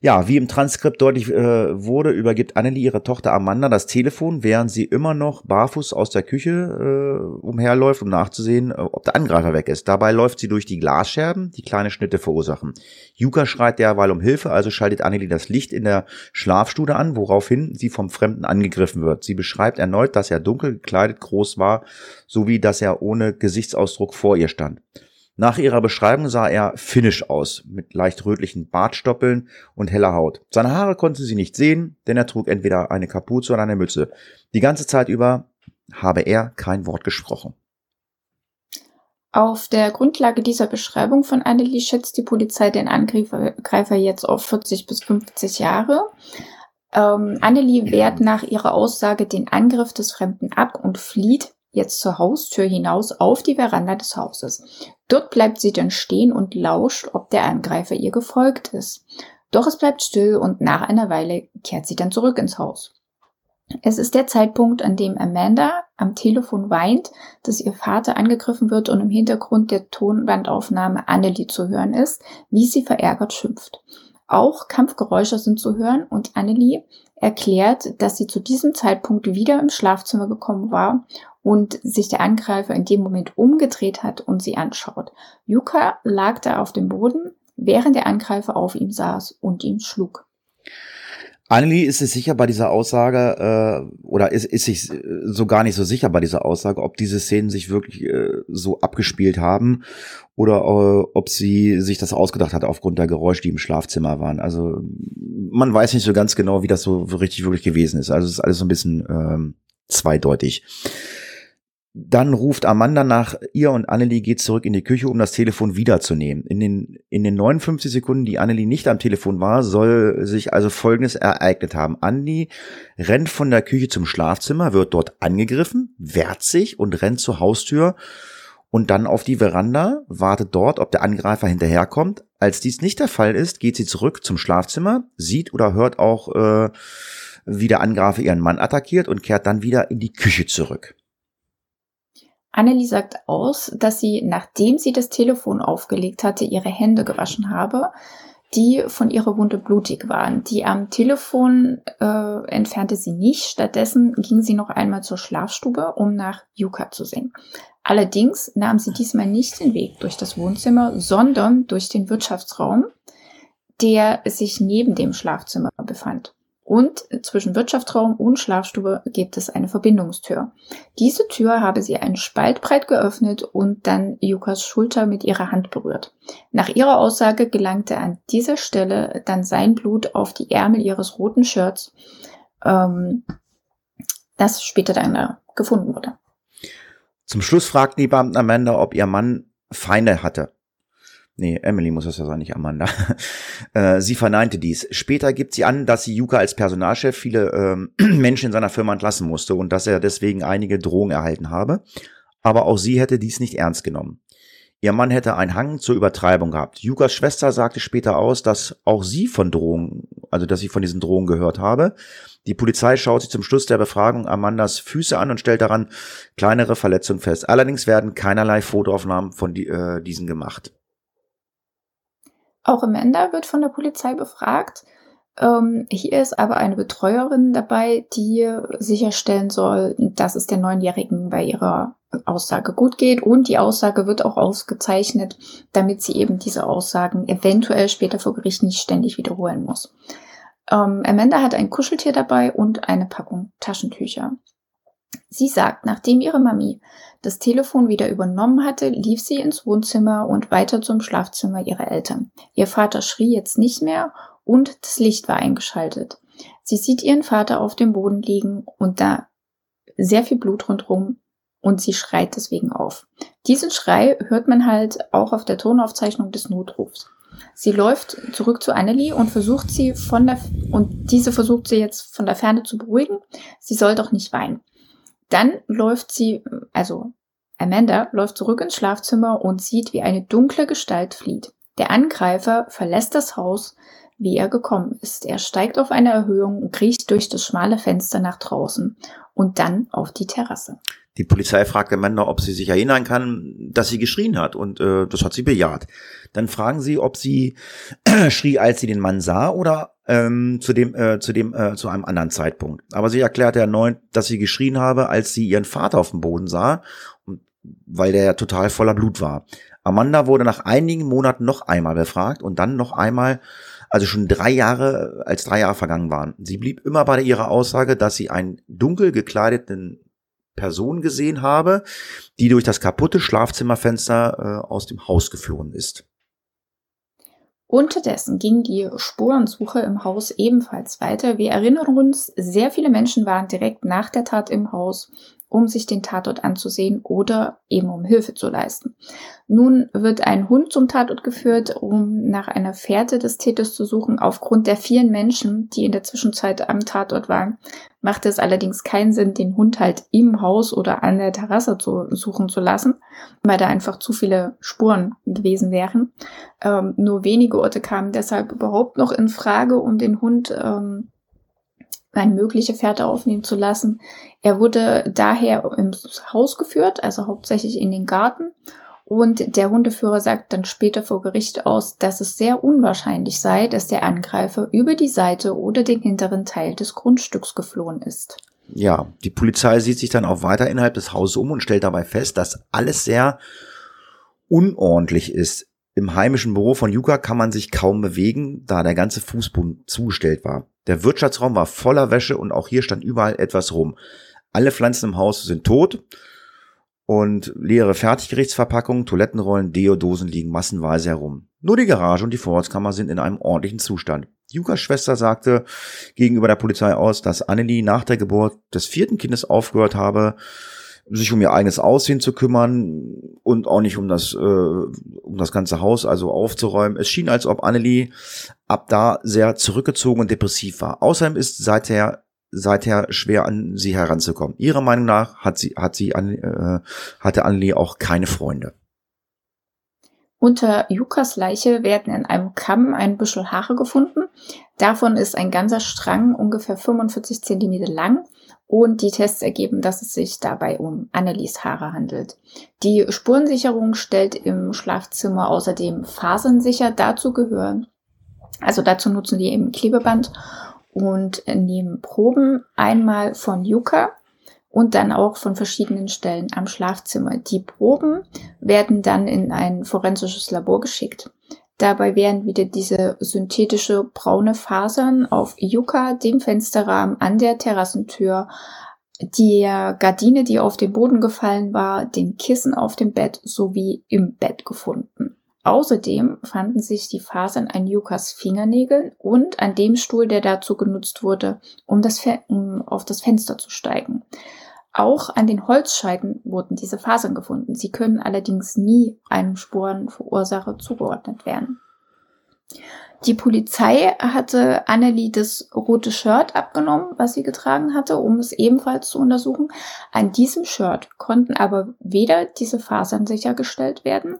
Ja, wie im Transkript deutlich äh, wurde, übergibt Annelie ihre Tochter Amanda das Telefon, während sie immer noch barfuß aus der Küche äh, umherläuft, um nachzusehen, äh, ob der Angreifer weg ist. Dabei läuft sie durch die Glasscherben, die kleine Schnitte verursachen. Yuka schreit derweil um Hilfe, also schaltet Annelie das Licht in der Schlafstube an, woraufhin sie vom Fremden angegriffen wird. Sie beschreibt erneut, dass er dunkel gekleidet groß war, sowie dass er ohne Gesichtsausdruck vor ihr stand. Nach ihrer Beschreibung sah er finnisch aus, mit leicht rötlichen Bartstoppeln und heller Haut. Seine Haare konnte sie nicht sehen, denn er trug entweder eine Kapuze oder eine Mütze. Die ganze Zeit über habe er kein Wort gesprochen. Auf der Grundlage dieser Beschreibung von Annelie schätzt die Polizei den Angreifer jetzt auf 40 bis 50 Jahre. Ähm, Annelie wehrt nach ihrer Aussage den Angriff des Fremden ab und flieht jetzt zur Haustür hinaus auf die Veranda des Hauses. Dort bleibt sie dann stehen und lauscht, ob der Angreifer ihr gefolgt ist. Doch es bleibt still und nach einer Weile kehrt sie dann zurück ins Haus. Es ist der Zeitpunkt, an dem Amanda am Telefon weint, dass ihr Vater angegriffen wird und im Hintergrund der Tonbandaufnahme Annelie zu hören ist, wie sie verärgert schimpft. Auch Kampfgeräusche sind zu hören und Annelie erklärt, dass sie zu diesem Zeitpunkt wieder im Schlafzimmer gekommen war und sich der Angreifer in dem Moment umgedreht hat und sie anschaut. Yuka lag da auf dem Boden, während der Angreifer auf ihm saß und ihn schlug. Annelie ist sich sicher bei dieser Aussage, äh, oder ist, ist sich so gar nicht so sicher bei dieser Aussage, ob diese Szenen sich wirklich äh, so abgespielt haben oder äh, ob sie sich das ausgedacht hat aufgrund der Geräusche, die im Schlafzimmer waren. Also man weiß nicht so ganz genau, wie das so richtig wirklich gewesen ist. Also es ist alles so ein bisschen ähm, zweideutig. Dann ruft Amanda nach ihr und Annelie geht zurück in die Küche, um das Telefon wiederzunehmen. In den, in den 59 Sekunden, die Annelie nicht am Telefon war, soll sich also Folgendes ereignet haben. Annelie rennt von der Küche zum Schlafzimmer, wird dort angegriffen, wehrt sich und rennt zur Haustür und dann auf die Veranda, wartet dort, ob der Angreifer hinterherkommt. Als dies nicht der Fall ist, geht sie zurück zum Schlafzimmer, sieht oder hört auch, äh, wie der Angreifer ihren Mann attackiert und kehrt dann wieder in die Küche zurück. Annelie sagt aus, dass sie, nachdem sie das Telefon aufgelegt hatte, ihre Hände gewaschen habe, die von ihrer Wunde blutig waren. Die am Telefon äh, entfernte sie nicht. Stattdessen ging sie noch einmal zur Schlafstube, um nach Yuka zu sehen. Allerdings nahm sie diesmal nicht den Weg durch das Wohnzimmer, sondern durch den Wirtschaftsraum, der sich neben dem Schlafzimmer befand. Und zwischen Wirtschaftsraum und Schlafstube gibt es eine Verbindungstür. Diese Tür habe sie einen Spalt breit geöffnet und dann Yukas Schulter mit ihrer Hand berührt. Nach ihrer Aussage gelangte an dieser Stelle dann sein Blut auf die Ärmel ihres roten Shirts, ähm, das später dann gefunden wurde. Zum Schluss fragten die Beamten Amanda, ob ihr Mann Feinde hatte. Nee, Emily muss das ja sein, nicht Amanda. Äh, sie verneinte dies. Später gibt sie an, dass sie Yuka als Personalchef viele ähm, Menschen in seiner Firma entlassen musste und dass er deswegen einige Drohungen erhalten habe. Aber auch sie hätte dies nicht ernst genommen. Ihr Mann hätte einen Hang zur Übertreibung gehabt. Jukas Schwester sagte später aus, dass auch sie von Drohungen, also dass sie von diesen Drohungen gehört habe. Die Polizei schaut sich zum Schluss der Befragung Amandas Füße an und stellt daran kleinere Verletzungen fest. Allerdings werden keinerlei Fotoaufnahmen von die, äh, diesen gemacht. Auch Amanda wird von der Polizei befragt. Ähm, hier ist aber eine Betreuerin dabei, die sicherstellen soll, dass es der Neunjährigen bei ihrer Aussage gut geht. Und die Aussage wird auch ausgezeichnet, damit sie eben diese Aussagen eventuell später vor Gericht nicht ständig wiederholen muss. Ähm, Amanda hat ein Kuscheltier dabei und eine Packung Taschentücher. Sie sagt, nachdem ihre Mami das Telefon wieder übernommen hatte, lief sie ins Wohnzimmer und weiter zum Schlafzimmer ihrer Eltern. Ihr Vater schrie jetzt nicht mehr und das Licht war eingeschaltet. Sie sieht ihren Vater auf dem Boden liegen und da sehr viel Blut rundherum und sie schreit deswegen auf. Diesen Schrei hört man halt auch auf der Tonaufzeichnung des Notrufs. Sie läuft zurück zu Annelie und versucht sie von der, und diese versucht sie jetzt von der Ferne zu beruhigen. Sie soll doch nicht weinen. Dann läuft sie, also Amanda läuft zurück ins Schlafzimmer und sieht, wie eine dunkle Gestalt flieht. Der Angreifer verlässt das Haus, wie er gekommen ist. Er steigt auf eine Erhöhung und kriecht durch das schmale Fenster nach draußen und dann auf die Terrasse. Die Polizei fragt Amanda, ob sie sich erinnern kann, dass sie geschrien hat und äh, das hat sie bejaht. Dann fragen sie, ob sie schrie, als sie den Mann sah oder ähm, zu dem äh, zu dem äh, zu einem anderen Zeitpunkt. Aber sie erklärte erneut, dass sie geschrien habe, als sie ihren Vater auf dem Boden sah, weil der ja total voller Blut war. Amanda wurde nach einigen Monaten noch einmal befragt und dann noch einmal also schon drei Jahre, als drei Jahre vergangen waren. Sie blieb immer bei ihrer Aussage, dass sie einen dunkel gekleideten Person gesehen habe, die durch das kaputte Schlafzimmerfenster äh, aus dem Haus geflohen ist. Unterdessen ging die Spurensuche im Haus ebenfalls weiter. Wir erinnern uns, sehr viele Menschen waren direkt nach der Tat im Haus um sich den Tatort anzusehen oder eben um Hilfe zu leisten. Nun wird ein Hund zum Tatort geführt, um nach einer Fährte des Täters zu suchen. Aufgrund der vielen Menschen, die in der Zwischenzeit am Tatort waren, macht es allerdings keinen Sinn, den Hund halt im Haus oder an der Terrasse zu suchen zu lassen, weil da einfach zu viele Spuren gewesen wären. Ähm, nur wenige Orte kamen deshalb überhaupt noch in Frage, um den Hund ähm, mögliche Fährte aufnehmen zu lassen. Er wurde daher ins Haus geführt, also hauptsächlich in den Garten. Und der Hundeführer sagt dann später vor Gericht aus, dass es sehr unwahrscheinlich sei, dass der Angreifer über die Seite oder den hinteren Teil des Grundstücks geflohen ist. Ja, die Polizei sieht sich dann auch weiter innerhalb des Hauses um und stellt dabei fest, dass alles sehr unordentlich ist. Im heimischen Büro von Yuka kann man sich kaum bewegen, da der ganze Fußboden zugestellt war. Der Wirtschaftsraum war voller Wäsche und auch hier stand überall etwas rum. Alle Pflanzen im Haus sind tot und leere Fertiggerichtsverpackungen, Toilettenrollen, Deodosen liegen massenweise herum. Nur die Garage und die Vorratskammer sind in einem ordentlichen Zustand. Jukas Schwester sagte gegenüber der Polizei aus, dass Annelie nach der Geburt des vierten Kindes aufgehört habe, sich um ihr eigenes Aussehen zu kümmern und auch nicht um das, äh, um das ganze Haus also aufzuräumen. Es schien, als ob Annelie ab da sehr zurückgezogen und depressiv war. Außerdem ist seither seither schwer an sie heranzukommen. Ihrer Meinung nach hat sie hat sie äh, hatte Annelie auch keine Freunde. Unter Jukas Leiche werden in einem Kamm ein Büschel Haare gefunden. Davon ist ein ganzer Strang ungefähr 45 Zentimeter lang und die Tests ergeben, dass es sich dabei um Annelies Haare handelt. Die Spurensicherung stellt im Schlafzimmer außerdem fasernsicher. Dazu gehören, also dazu nutzen die eben Klebeband und nehmen Proben einmal von Yuka und dann auch von verschiedenen Stellen am Schlafzimmer. Die Proben werden dann in ein forensisches Labor geschickt. Dabei werden wieder diese synthetische braune Fasern auf Yucca, dem Fensterrahmen an der Terrassentür, der Gardine, die auf den Boden gefallen war, dem Kissen auf dem Bett sowie im Bett gefunden. Außerdem fanden sich die Fasern an Yukas Fingernägeln und an dem Stuhl, der dazu genutzt wurde, um, das um auf das Fenster zu steigen. Auch an den Holzscheiden wurden diese Fasern gefunden. Sie können allerdings nie einem Spurenverursacher zugeordnet werden. Die Polizei hatte Annelie das rote Shirt abgenommen, was sie getragen hatte, um es ebenfalls zu untersuchen. An diesem Shirt konnten aber weder diese Fasern sichergestellt werden,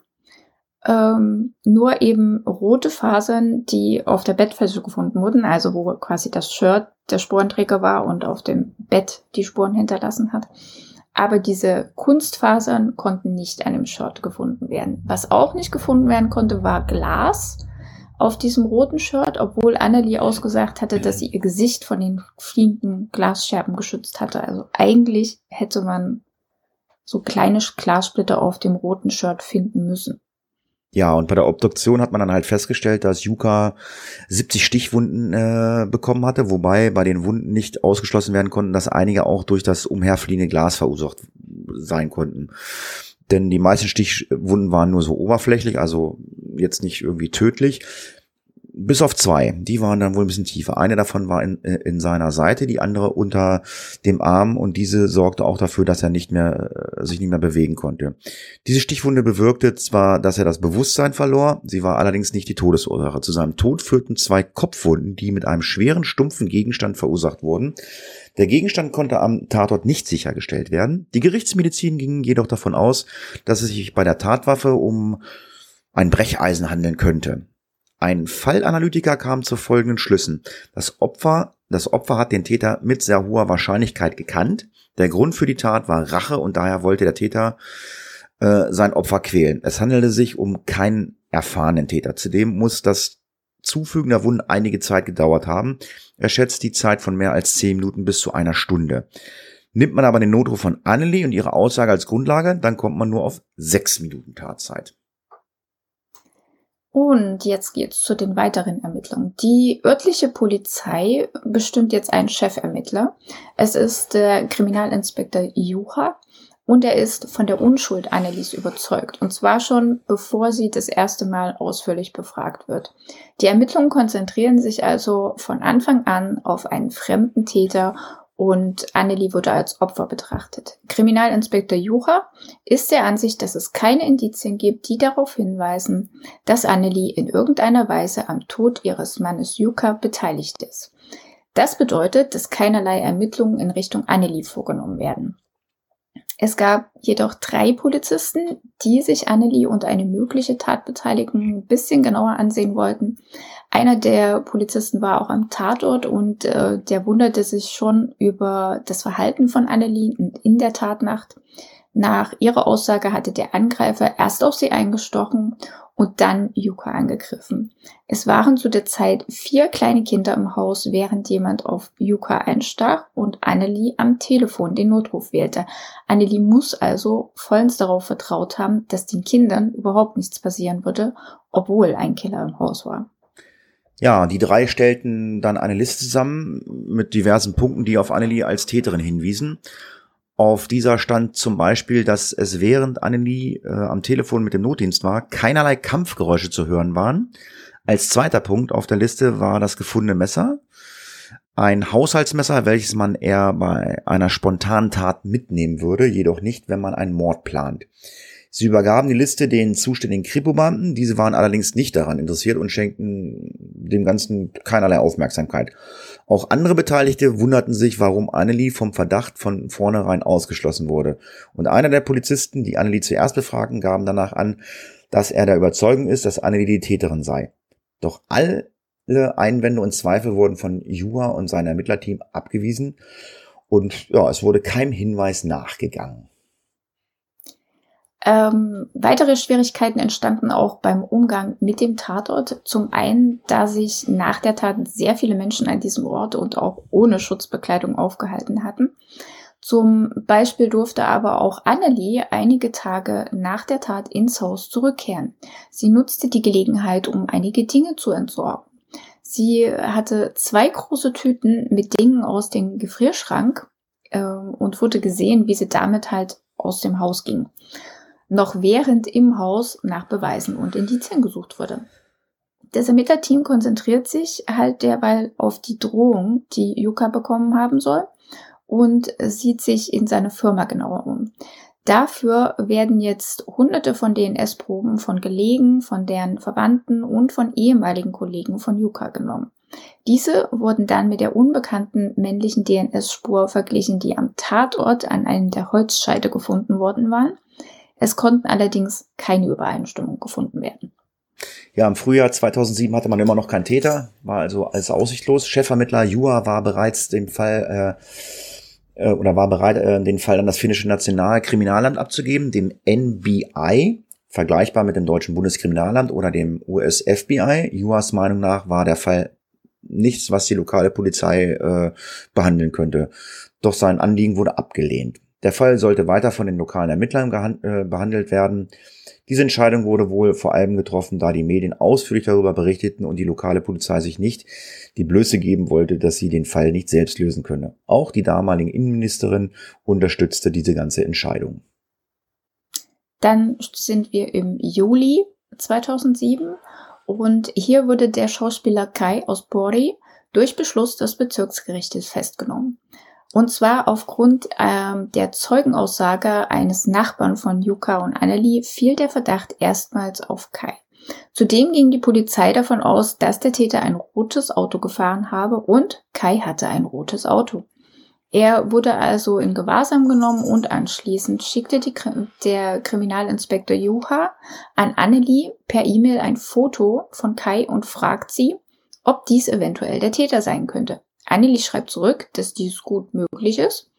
ähm, nur eben rote Fasern, die auf der Bettfläche gefunden wurden, also wo quasi das Shirt der Sporenträger war und auf dem Bett die Spuren hinterlassen hat. Aber diese Kunstfasern konnten nicht an dem Shirt gefunden werden. Was auch nicht gefunden werden konnte, war Glas auf diesem roten Shirt, obwohl Annelie ausgesagt hatte, dass sie ihr Gesicht von den fliegenden Glasscherben geschützt hatte. Also eigentlich hätte man so kleine Glassplitter auf dem roten Shirt finden müssen. Ja, und bei der Obduktion hat man dann halt festgestellt, dass Yuka 70 Stichwunden äh, bekommen hatte, wobei bei den Wunden nicht ausgeschlossen werden konnten, dass einige auch durch das umherfliehende Glas verursacht sein konnten. Denn die meisten Stichwunden waren nur so oberflächlich, also jetzt nicht irgendwie tödlich. Bis auf zwei. Die waren dann wohl ein bisschen tiefer. Eine davon war in, äh, in seiner Seite, die andere unter dem Arm und diese sorgte auch dafür, dass er nicht mehr, äh, sich nicht mehr bewegen konnte. Diese Stichwunde bewirkte zwar, dass er das Bewusstsein verlor, sie war allerdings nicht die Todesursache. Zu seinem Tod führten zwei Kopfwunden, die mit einem schweren, stumpfen Gegenstand verursacht wurden. Der Gegenstand konnte am Tatort nicht sichergestellt werden. Die Gerichtsmedizin ging jedoch davon aus, dass es sich bei der Tatwaffe um ein Brecheisen handeln könnte. Ein Fallanalytiker kam zu folgenden Schlüssen. Das Opfer, das Opfer hat den Täter mit sehr hoher Wahrscheinlichkeit gekannt. Der Grund für die Tat war Rache und daher wollte der Täter äh, sein Opfer quälen. Es handelte sich um keinen erfahrenen Täter. Zudem muss das Zufügen der Wunden einige Zeit gedauert haben. Er schätzt die Zeit von mehr als zehn Minuten bis zu einer Stunde. Nimmt man aber den Notruf von Annelie und ihre Aussage als Grundlage, dann kommt man nur auf sechs Minuten Tatzeit. Und jetzt geht's zu den weiteren Ermittlungen. Die örtliche Polizei bestimmt jetzt einen Chefermittler. Es ist der Kriminalinspektor Juha und er ist von der Unschuld Annelies überzeugt. Und zwar schon bevor sie das erste Mal ausführlich befragt wird. Die Ermittlungen konzentrieren sich also von Anfang an auf einen fremden Täter und Annelie wurde als Opfer betrachtet. Kriminalinspektor Jucha ist der Ansicht, dass es keine Indizien gibt, die darauf hinweisen, dass Annelie in irgendeiner Weise am Tod ihres Mannes Juka beteiligt ist. Das bedeutet, dass keinerlei Ermittlungen in Richtung Annelie vorgenommen werden. Es gab jedoch drei Polizisten, die sich Annelie und eine mögliche Tatbeteiligung ein bisschen genauer ansehen wollten. Einer der Polizisten war auch am Tatort und äh, der wunderte sich schon über das Verhalten von Annelie in der Tatnacht. Nach ihrer Aussage hatte der Angreifer erst auf sie eingestochen und dann Yuka angegriffen. Es waren zu der Zeit vier kleine Kinder im Haus, während jemand auf Yuka einstach und Annelie am Telefon den Notruf wählte. Annelie muss also vollends darauf vertraut haben, dass den Kindern überhaupt nichts passieren würde, obwohl ein Killer im Haus war. Ja, die drei stellten dann eine Liste zusammen mit diversen Punkten, die auf Annelie als Täterin hinwiesen. Auf dieser stand zum Beispiel, dass es während Annelie äh, am Telefon mit dem Notdienst war, keinerlei Kampfgeräusche zu hören waren. Als zweiter Punkt auf der Liste war das gefundene Messer. Ein Haushaltsmesser, welches man eher bei einer spontanen Tat mitnehmen würde, jedoch nicht, wenn man einen Mord plant. Sie übergaben die Liste den zuständigen Kripobeamten. Diese waren allerdings nicht daran interessiert und schenkten dem Ganzen keinerlei Aufmerksamkeit. Auch andere Beteiligte wunderten sich, warum Annelie vom Verdacht von vornherein ausgeschlossen wurde. Und einer der Polizisten, die Annelie zuerst befragten, gaben danach an, dass er der Überzeugung ist, dass Annelie die Täterin sei. Doch alle Einwände und Zweifel wurden von Juha und seinem Ermittlerteam abgewiesen und ja, es wurde keinem Hinweis nachgegangen. Ähm, weitere Schwierigkeiten entstanden auch beim Umgang mit dem Tatort. Zum einen, da sich nach der Tat sehr viele Menschen an diesem Ort und auch ohne Schutzbekleidung aufgehalten hatten. Zum Beispiel durfte aber auch Annelie einige Tage nach der Tat ins Haus zurückkehren. Sie nutzte die Gelegenheit, um einige Dinge zu entsorgen. Sie hatte zwei große Tüten mit Dingen aus dem Gefrierschrank äh, und wurde gesehen, wie sie damit halt aus dem Haus ging noch während im Haus nach Beweisen und Indizien gesucht wurde. Das Ermittlerteam konzentriert sich halt derweil auf die Drohung, die Yuka bekommen haben soll und sieht sich in seine Firma genauer um. Dafür werden jetzt hunderte von DNS-Proben von Gelegen, von deren Verwandten und von ehemaligen Kollegen von Yuka genommen. Diese wurden dann mit der unbekannten männlichen DNS-Spur verglichen, die am Tatort an einem der Holzscheide gefunden worden waren Es konnten allerdings keine Übereinstimmung gefunden werden. Ja, im Frühjahr 2007 hatte man immer noch keinen Täter, war also alles aussichtlos. Chefvermittler Jua war bereits dem Fall äh, äh, oder war bereit, äh, den Fall an das finnische Nationalkriminalamt abzugeben, dem NBI, vergleichbar mit dem deutschen Bundeskriminalamt oder dem US-FBI. Juas Meinung nach war der Fall nichts, was die lokale Polizei äh, behandeln könnte. Doch sein Anliegen wurde abgelehnt. Der Fall sollte weiter von den lokalen Ermittlern äh, behandelt werden. Diese Entscheidung wurde wohl vor allem getroffen, da die Medien ausführlich darüber berichteten und die lokale Polizei sich nicht die Blöße geben wollte, dass sie den Fall nicht selbst lösen könne. Auch die damalige Innenministerin unterstützte diese ganze Entscheidung. Dann sind wir im Juli 2007 und hier wurde der Schauspieler Kai aus Bori durch Beschluss des Bezirksgerichtes festgenommen. Und zwar aufgrund ähm, der Zeugenaussage eines Nachbarn von Yuka und Annelie fiel der Verdacht erstmals auf Kai. Zudem ging die Polizei davon aus, dass der Täter ein rotes Auto gefahren habe und Kai hatte ein rotes Auto. Er wurde also in Gewahrsam genommen und anschließend schickte die, der Kriminalinspektor Juha an Annelie per E-Mail ein Foto von Kai und fragt sie, ob dies eventuell der Täter sein könnte. Anneli schreibt zurück, dass dies gut möglich ist.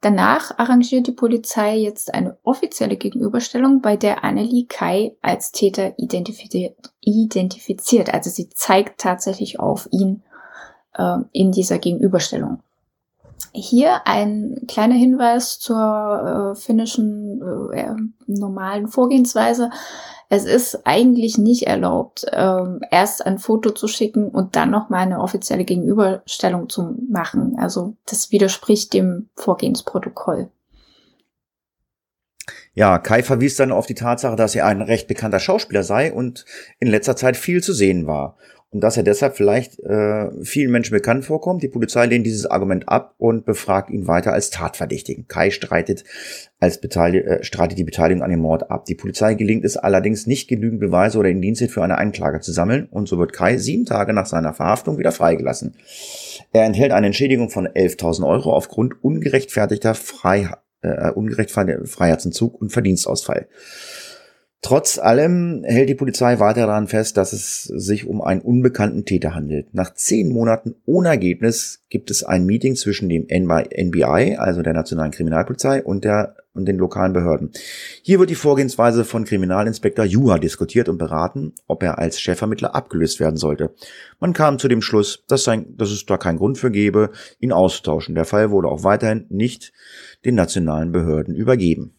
Danach arrangiert die Polizei jetzt eine offizielle Gegenüberstellung, bei der Annelie Kai als Täter identifiziert. identifiziert. Also sie zeigt tatsächlich auf ihn äh, in dieser Gegenüberstellung. Hier ein kleiner Hinweis zur äh, finnischen äh, normalen Vorgehensweise. Es ist eigentlich nicht erlaubt, ähm, erst ein Foto zu schicken und dann nochmal eine offizielle Gegenüberstellung zu machen. Also das widerspricht dem Vorgehensprotokoll. Ja, Kai verwies dann auf die Tatsache, dass er ein recht bekannter Schauspieler sei und in letzter Zeit viel zu sehen war und dass er deshalb vielleicht äh, vielen Menschen bekannt vorkommt. Die Polizei lehnt dieses Argument ab und befragt ihn weiter als Tatverdächtigen. Kai streitet, als Beteilig äh, streitet die Beteiligung an dem Mord ab. Die Polizei gelingt es allerdings nicht genügend Beweise oder Indizien für eine Anklage zu sammeln und so wird Kai sieben Tage nach seiner Verhaftung wieder freigelassen. Er enthält eine Entschädigung von 11.000 Euro aufgrund ungerechtfertigter Frei äh, ungerechtfertigter Freiheitsentzug und Verdienstausfall. Trotz allem hält die Polizei weiter daran fest, dass es sich um einen unbekannten Täter handelt. Nach zehn Monaten ohne Ergebnis gibt es ein Meeting zwischen dem NBI, also der Nationalen Kriminalpolizei, und, der, und den lokalen Behörden. Hier wird die Vorgehensweise von Kriminalinspektor Juha diskutiert und beraten, ob er als Chefvermittler abgelöst werden sollte. Man kam zu dem Schluss, dass, sein, dass es da keinen Grund für gäbe, ihn auszutauschen. Der Fall wurde auch weiterhin nicht den nationalen Behörden übergeben.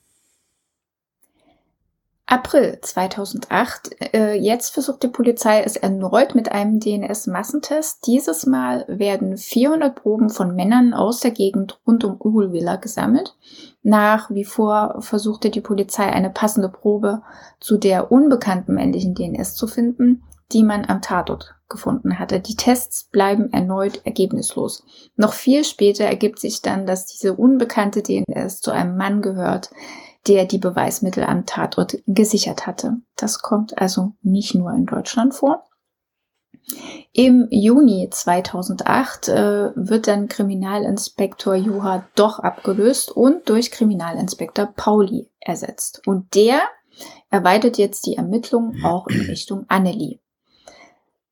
April 2008. Äh, jetzt versucht die Polizei es erneut mit einem DNS-Massentest. Dieses Mal werden 400 Proben von Männern aus der Gegend rund um Uhulvilla gesammelt. Nach wie vor versuchte die Polizei eine passende Probe zu der unbekannten männlichen DNS zu finden, die man am Tatort gefunden hatte. Die Tests bleiben erneut ergebnislos. Noch viel später ergibt sich dann, dass diese unbekannte DNS zu einem Mann gehört, der die Beweismittel am Tatort gesichert hatte. Das kommt also nicht nur in Deutschland vor. Im Juni 2008 äh, wird dann Kriminalinspektor Juha doch abgelöst und durch Kriminalinspektor Pauli ersetzt. Und der erweitert jetzt die Ermittlungen auch in Richtung Annelie.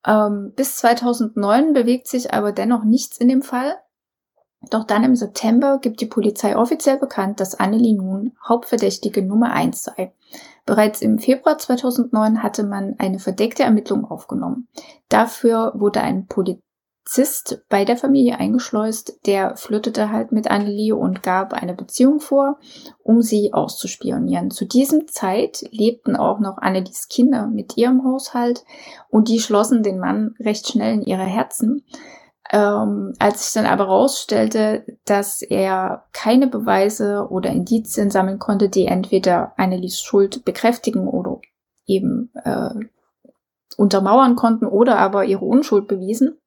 Ähm, bis 2009 bewegt sich aber dennoch nichts in dem Fall. Doch dann im September gibt die Polizei offiziell bekannt, dass Annelie nun Hauptverdächtige Nummer eins sei. Bereits im Februar 2009 hatte man eine verdeckte Ermittlung aufgenommen. Dafür wurde ein Polizist bei der Familie eingeschleust, der flirtete halt mit Annelie und gab eine Beziehung vor, um sie auszuspionieren. Zu diesem Zeit lebten auch noch Annelies Kinder mit ihrem Haushalt und die schlossen den Mann recht schnell in ihre Herzen. Ähm, als sich dann aber herausstellte, dass er keine Beweise oder Indizien sammeln konnte, die entweder Annelies Schuld bekräftigen oder eben äh, untermauern konnten oder aber ihre Unschuld bewiesen,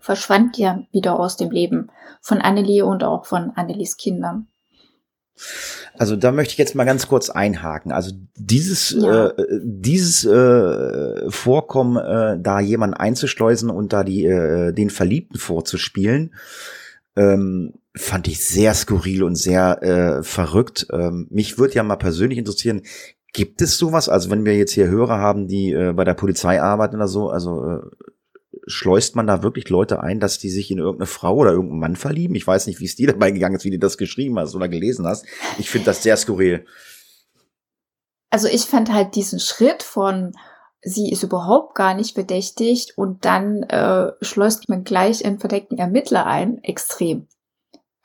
verschwand er wieder aus dem Leben von Annelie und auch von Annelies Kindern. Also da möchte ich jetzt mal ganz kurz einhaken. Also dieses ja. äh, dieses äh, Vorkommen, äh, da jemanden einzuschleusen und da die äh, den Verliebten vorzuspielen, ähm, fand ich sehr skurril und sehr äh, verrückt. Ähm, mich würde ja mal persönlich interessieren, gibt es sowas? Also wenn wir jetzt hier Hörer haben, die äh, bei der Polizei arbeiten oder so, also äh, schleust man da wirklich Leute ein, dass die sich in irgendeine Frau oder irgendeinen Mann verlieben? Ich weiß nicht, wie es dir dabei gegangen ist, wie du das geschrieben hast oder gelesen hast. Ich finde das sehr skurril. Also ich fand halt diesen Schritt von sie ist überhaupt gar nicht verdächtigt und dann äh, schleust man gleich einen verdeckten Ermittler ein, extrem.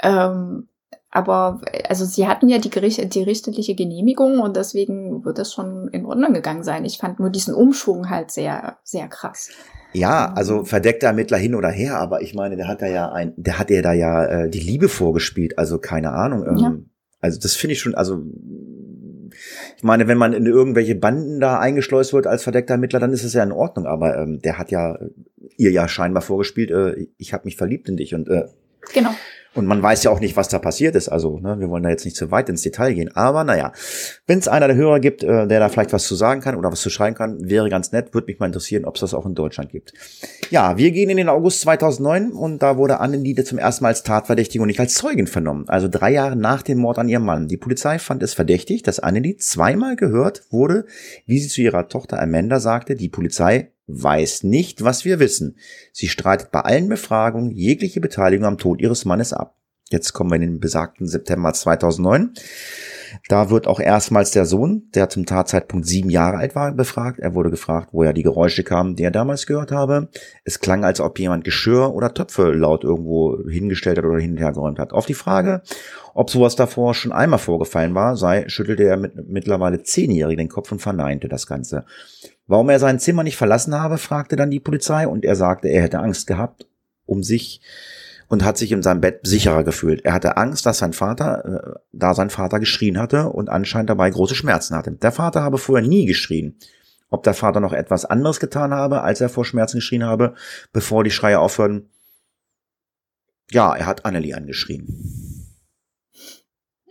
Ähm, aber also sie hatten ja die, Gericht, die richterliche Genehmigung und deswegen wird das schon in Ordnung gegangen sein. Ich fand nur diesen Umschwung halt sehr, sehr krass. Ja, ähm. also verdeckter Ermittler hin oder her, aber ich meine, der hat da ja ein, der hat ja da ja äh, die Liebe vorgespielt, also keine Ahnung. Ähm, ja. Also das finde ich schon, also ich meine, wenn man in irgendwelche Banden da eingeschleust wird als verdeckter Ermittler, dann ist es ja in Ordnung. Aber ähm, der hat ja ihr ja scheinbar vorgespielt, äh, ich habe mich verliebt in dich und äh, genau. Und man weiß ja auch nicht, was da passiert ist. Also, ne, wir wollen da jetzt nicht zu weit ins Detail gehen. Aber naja, wenn es einer der Hörer gibt, äh, der da vielleicht was zu sagen kann oder was zu schreiben kann, wäre ganz nett. Würde mich mal interessieren, ob es das auch in Deutschland gibt. Ja, wir gehen in den August 2009 und da wurde Anneliede zum ersten Mal als Tatverdächtige und nicht als Zeugin vernommen. Also drei Jahre nach dem Mord an ihrem Mann. Die Polizei fand es verdächtig, dass Annelied zweimal gehört wurde, wie sie zu ihrer Tochter Amanda sagte, die Polizei weiß nicht, was wir wissen. Sie streitet bei allen Befragungen jegliche Beteiligung am Tod ihres Mannes ab. Jetzt kommen wir in den besagten September 2009. Da wird auch erstmals der Sohn, der zum Tatzeitpunkt sieben Jahre alt war, befragt. Er wurde gefragt, woher die Geräusche kamen, die er damals gehört habe. Es klang, als ob jemand Geschirr oder Töpfe laut irgendwo hingestellt hat oder hin und her geräumt hat. Auf die Frage, ob sowas davor schon einmal vorgefallen war, sei, schüttelte er mit mittlerweile zehnjährig den Kopf und verneinte das Ganze. Warum er sein Zimmer nicht verlassen habe, fragte dann die Polizei und er sagte, er hätte Angst gehabt, um sich und hat sich in seinem Bett sicherer gefühlt. Er hatte Angst, dass sein Vater, äh, da sein Vater geschrien hatte und anscheinend dabei große Schmerzen hatte. Der Vater habe vorher nie geschrien. Ob der Vater noch etwas anderes getan habe, als er vor Schmerzen geschrien habe, bevor die Schreie aufhören? Ja, er hat Annelie angeschrien.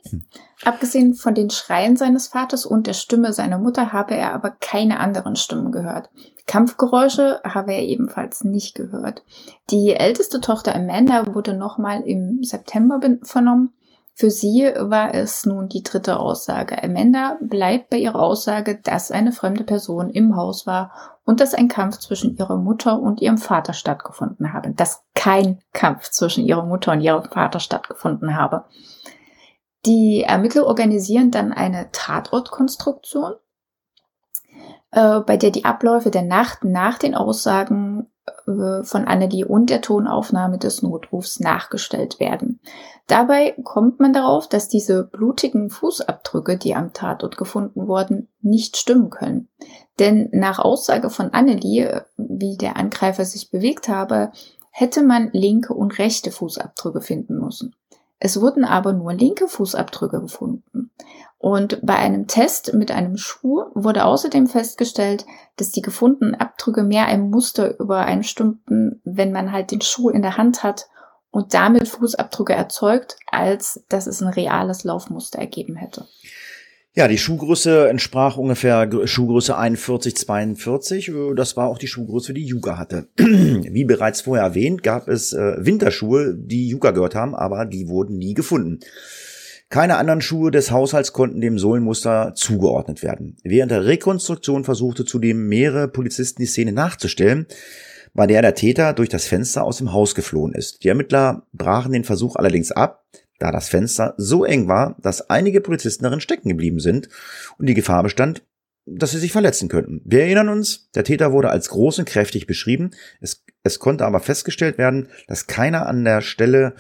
Hm. Abgesehen von den Schreien seines Vaters und der Stimme seiner Mutter habe er aber keine anderen Stimmen gehört. Kampfgeräusche habe er ebenfalls nicht gehört. Die älteste Tochter Amanda wurde nochmal im September vernommen. Für sie war es nun die dritte Aussage. Amanda bleibt bei ihrer Aussage, dass eine fremde Person im Haus war und dass ein Kampf zwischen ihrer Mutter und ihrem Vater stattgefunden habe. Dass kein Kampf zwischen ihrer Mutter und ihrem Vater stattgefunden habe. Die Ermittler organisieren dann eine Tatortkonstruktion äh, bei der die Abläufe der Nacht nach den Aussagen äh, von Annelie und der Tonaufnahme des Notrufs nachgestellt werden. Dabei kommt man darauf, dass diese blutigen Fußabdrücke, die am Tatort gefunden wurden, nicht stimmen können. Denn nach Aussage von Annelie, wie der Angreifer sich bewegt habe, hätte man linke und rechte Fußabdrücke finden müssen. Es wurden aber nur linke Fußabdrücke gefunden. Und bei einem Test mit einem Schuh wurde außerdem festgestellt, dass die gefundenen Abdrücke mehr einem Muster übereinstimmten, wenn man halt den Schuh in der Hand hat und damit Fußabdrücke erzeugt, als dass es ein reales Laufmuster ergeben hätte. Ja, die Schuhgröße entsprach ungefähr Schuhgröße 41, 42. Das war auch die Schuhgröße, die Yuga hatte. Wie bereits vorher erwähnt, gab es äh, Winterschuhe, die Yuga gehört haben, aber die wurden nie gefunden. Keine anderen Schuhe des Haushalts konnten dem Sohlenmuster zugeordnet werden. Während der Rekonstruktion versuchte zudem mehrere Polizisten die Szene nachzustellen, bei der der Täter durch das Fenster aus dem Haus geflohen ist. Die Ermittler brachen den Versuch allerdings ab, da das Fenster so eng war, dass einige Polizisten darin stecken geblieben sind und die Gefahr bestand, dass sie sich verletzen könnten. Wir erinnern uns, der Täter wurde als groß und kräftig beschrieben. Es, es konnte aber festgestellt werden, dass keiner an der Stelle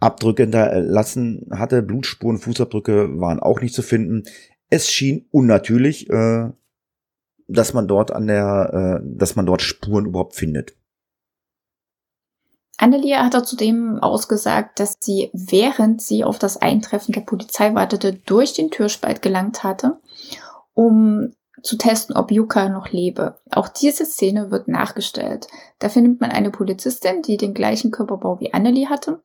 Abdrücke hinterlassen hatte. Blutspuren, Fußabdrücke waren auch nicht zu finden. Es schien unnatürlich, äh, dass man dort an der, äh, dass man dort Spuren überhaupt findet. Annelie hat zudem ausgesagt, dass sie, während sie auf das Eintreffen der Polizei wartete, durch den Türspalt gelangt hatte, um zu testen, ob Yuka noch lebe. Auch diese Szene wird nachgestellt. Da findet man eine Polizistin, die den gleichen Körperbau wie Annelie hatte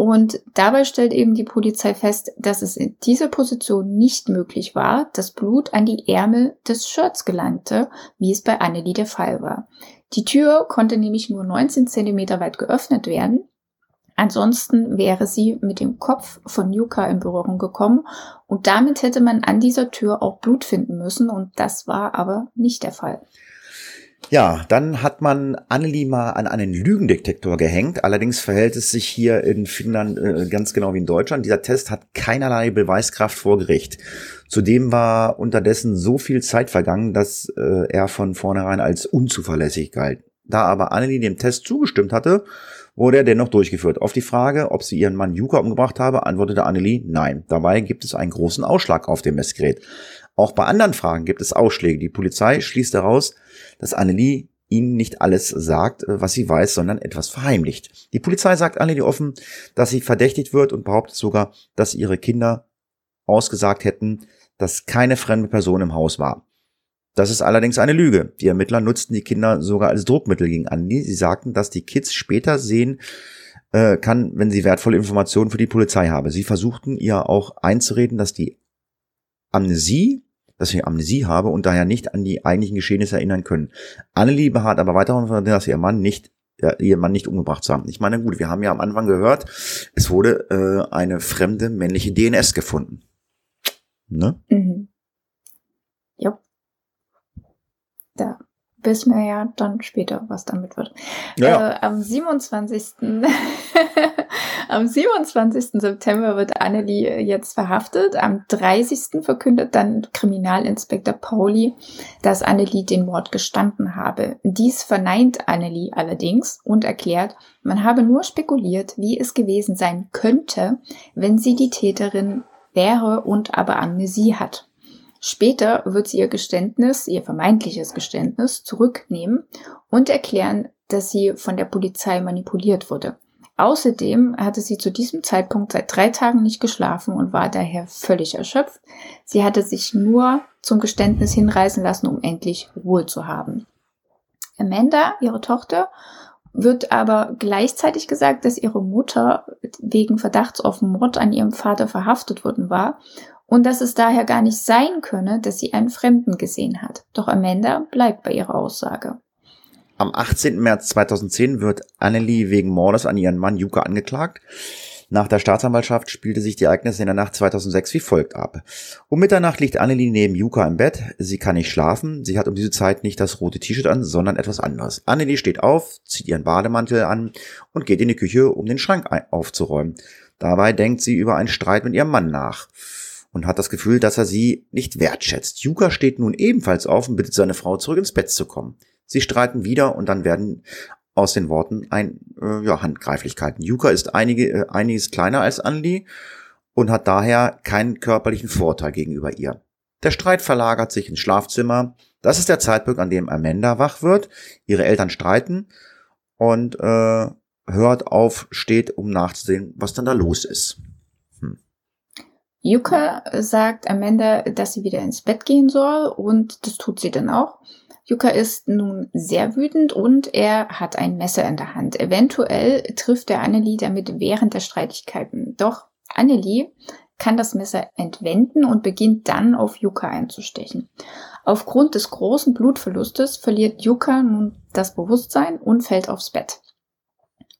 und dabei stellt eben die Polizei fest, dass es in dieser Position nicht möglich war, dass Blut an die Ärmel des Shirts gelangte, wie es bei Annelie der Fall war. Die Tür konnte nämlich nur 19 Zentimeter weit geöffnet werden. Ansonsten wäre sie mit dem Kopf von Yuka in Berührung gekommen und damit hätte man an dieser Tür auch Blut finden müssen und das war aber nicht der Fall. Ja, dann hat man Annelie mal an einen Lügendetektor gehängt. Allerdings verhält es sich hier in Finnland äh, ganz genau wie in Deutschland. Dieser Test hat keinerlei Beweiskraft vor Gericht. Zudem war unterdessen so viel Zeit vergangen, dass äh, er von vornherein als unzuverlässig galt. Da aber Annelie dem Test zugestimmt hatte, wurde er dennoch durchgeführt. Auf die Frage, ob sie ihren Mann Juka umgebracht habe, antwortete Annelie nein. Dabei gibt es einen großen Ausschlag auf dem Messgerät. Auch bei anderen Fragen gibt es Ausschläge. Die Polizei schließt daraus, dass Annelie ihnen nicht alles sagt, äh, was sie weiß, sondern etwas verheimlicht. Die Polizei sagt Annelie offen, dass sie verdächtigt wird und behauptet sogar, dass ihre Kinder ausgesagt hätten, dass keine fremde Person im Haus war. Das ist allerdings eine Lüge. Die Ermittler nutzten die Kinder sogar als Druckmittel gegen Annelie. Sie sagten, dass die Kids später sehen äh, kann, wenn sie wertvolle Informationen für die Polizei habe. Sie versuchten ihr auch einzureden, dass die Amnesie dass sie Amnesie habe und daher nicht an die eigentlichen Geschehnisse erinnern können. Annelie beharrt aber weiter, dass ihr Mann nicht ihr Mann nicht umgebracht zu haben. Ich meine, gut, wir haben ja am Anfang gehört, es wurde äh, eine fremde männliche DNS gefunden. Ne? Mhm. Ja. Da wissen wir ja dann später, was damit wird. Ja, Äh, am 27. am 27. September wird Annelie jetzt verhaftet. Am 30. verkündet dann Kriminalinspektor Pauli, dass Annelie den Mord gestanden habe. Dies verneint Annelie allerdings und erklärt, man habe nur spekuliert, wie es gewesen sein könnte, wenn sie die Täterin wäre und aber Amnesie hat. Später wird sie ihr Geständnis, ihr vermeintliches Geständnis, zurücknehmen und erklären, dass sie von der Polizei manipuliert wurde. Außerdem hatte sie zu diesem Zeitpunkt seit drei Tagen nicht geschlafen und war daher völlig erschöpft. Sie hatte sich nur zum Geständnis hinreißen lassen, um endlich Ruhe zu haben. Amanda, ihre Tochter, wird aber gleichzeitig gesagt, dass ihre Mutter wegen Verdachts auf Mord an ihrem Vater verhaftet worden war und dass es daher gar nicht sein könne, dass sie einen Fremden gesehen hat. Doch Amanda bleibt bei ihrer Aussage. Am 18. März 2010 wird Annelie wegen Mordes an ihren Mann Juka angeklagt. Nach der Staatsanwaltschaft spielte sich die Ereignisse in der Nacht 2006 wie folgt ab. Um Mitternacht liegt Annelie neben Juka im Bett. Sie kann nicht schlafen. Sie hat um diese Zeit nicht das rote T-Shirt an, sondern etwas anderes. Annelie steht auf, zieht ihren Bademantel an und geht in die Küche, um den Schrank aufzuräumen. Dabei denkt sie über einen Streit mit ihrem Mann nach und hat das Gefühl, dass er sie nicht wertschätzt. Yuka steht nun ebenfalls auf und bittet seine Frau zurück ins Bett zu kommen. Sie streiten wieder und dann werden aus den Worten ein äh, ja, Handgreiflichkeiten. Yuka ist einige, äh, einiges kleiner als Anli und hat daher keinen körperlichen Vorteil gegenüber ihr. Der Streit verlagert sich ins Schlafzimmer. Das ist der Zeitpunkt, an dem Amanda wach wird. Ihre Eltern streiten und äh, hört auf, steht, um nachzusehen, was dann da los ist. Yuka sagt Amanda, dass sie wieder ins Bett gehen soll und das tut sie dann auch. Yuka ist nun sehr wütend und er hat ein Messer in der Hand. Eventuell trifft er Annelie damit während der Streitigkeiten. Doch Annelie kann das Messer entwenden und beginnt dann auf Yuka einzustechen. Aufgrund des großen Blutverlustes verliert Yuka nun das Bewusstsein und fällt aufs Bett.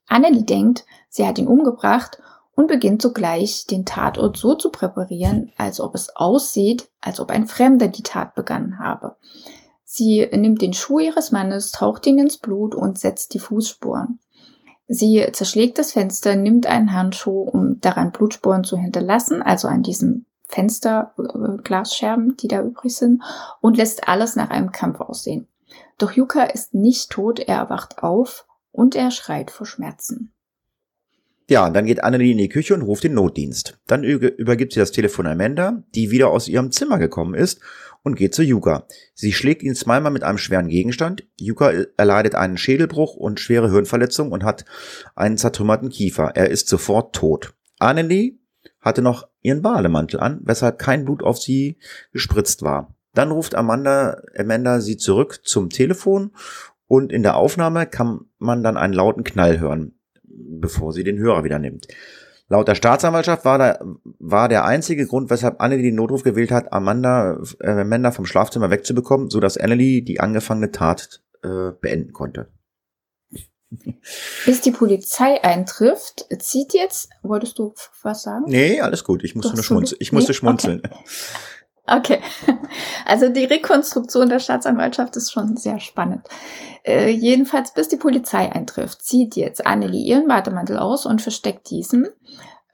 Annelie denkt, sie hat ihn umgebracht und beginnt sogleich den Tatort so zu präparieren, als ob es aussieht, als ob ein Fremder die Tat begangen habe. Sie nimmt den Schuh ihres Mannes, taucht ihn ins Blut und setzt die Fußspuren. Sie zerschlägt das Fenster, nimmt einen Handschuh, um daran Blutspuren zu hinterlassen, also an diesem Fensterglasscherben, äh, die da übrig sind, und lässt alles nach einem Kampf aussehen. Doch Yuka ist nicht tot, er erwacht auf und er schreit vor Schmerzen. Ja, dann geht Annelie in die Küche und ruft den Notdienst. Dann übergibt sie das Telefon Amanda, die wieder aus ihrem Zimmer gekommen ist und geht zu Yuka. Sie schlägt ihn zweimal mit einem schweren Gegenstand. Yuka erleidet einen Schädelbruch und schwere Hirnverletzung und hat einen zertrümmerten Kiefer. Er ist sofort tot. Annelie hatte noch ihren Bademantel an, weshalb kein Blut auf sie gespritzt war. Dann ruft Amanda, Amanda sie zurück zum Telefon und in der Aufnahme kann man dann einen lauten Knall hören bevor sie den Hörer wieder nimmt. Laut der Staatsanwaltschaft war, da, war der einzige Grund, weshalb Annelie den Notruf gewählt hat, Amanda, äh, Amanda vom Schlafzimmer wegzubekommen, so dass Annelie die angefangene Tat äh, beenden konnte. Bis die Polizei eintrifft, zieht jetzt, wolltest du was sagen? Nee, alles gut. Ich musste nur schmunzeln. Ich musste nee? schmunzeln. Okay. Okay, also die Rekonstruktion der Staatsanwaltschaft ist schon sehr spannend. Äh, jedenfalls, bis die Polizei eintrifft, zieht jetzt Annelie ihren Bademantel aus und versteckt diesen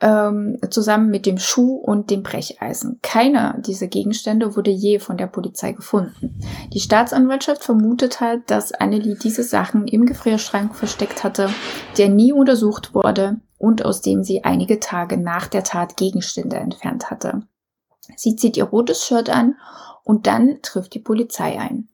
ähm, zusammen mit dem Schuh und dem Brecheisen. Keiner dieser Gegenstände wurde je von der Polizei gefunden. Die Staatsanwaltschaft vermutet halt, dass Annelie diese Sachen im Gefrierschrank versteckt hatte, der nie untersucht wurde und aus dem sie einige Tage nach der Tat Gegenstände entfernt hatte. Sie zieht ihr rotes Shirt an und dann trifft die Polizei ein.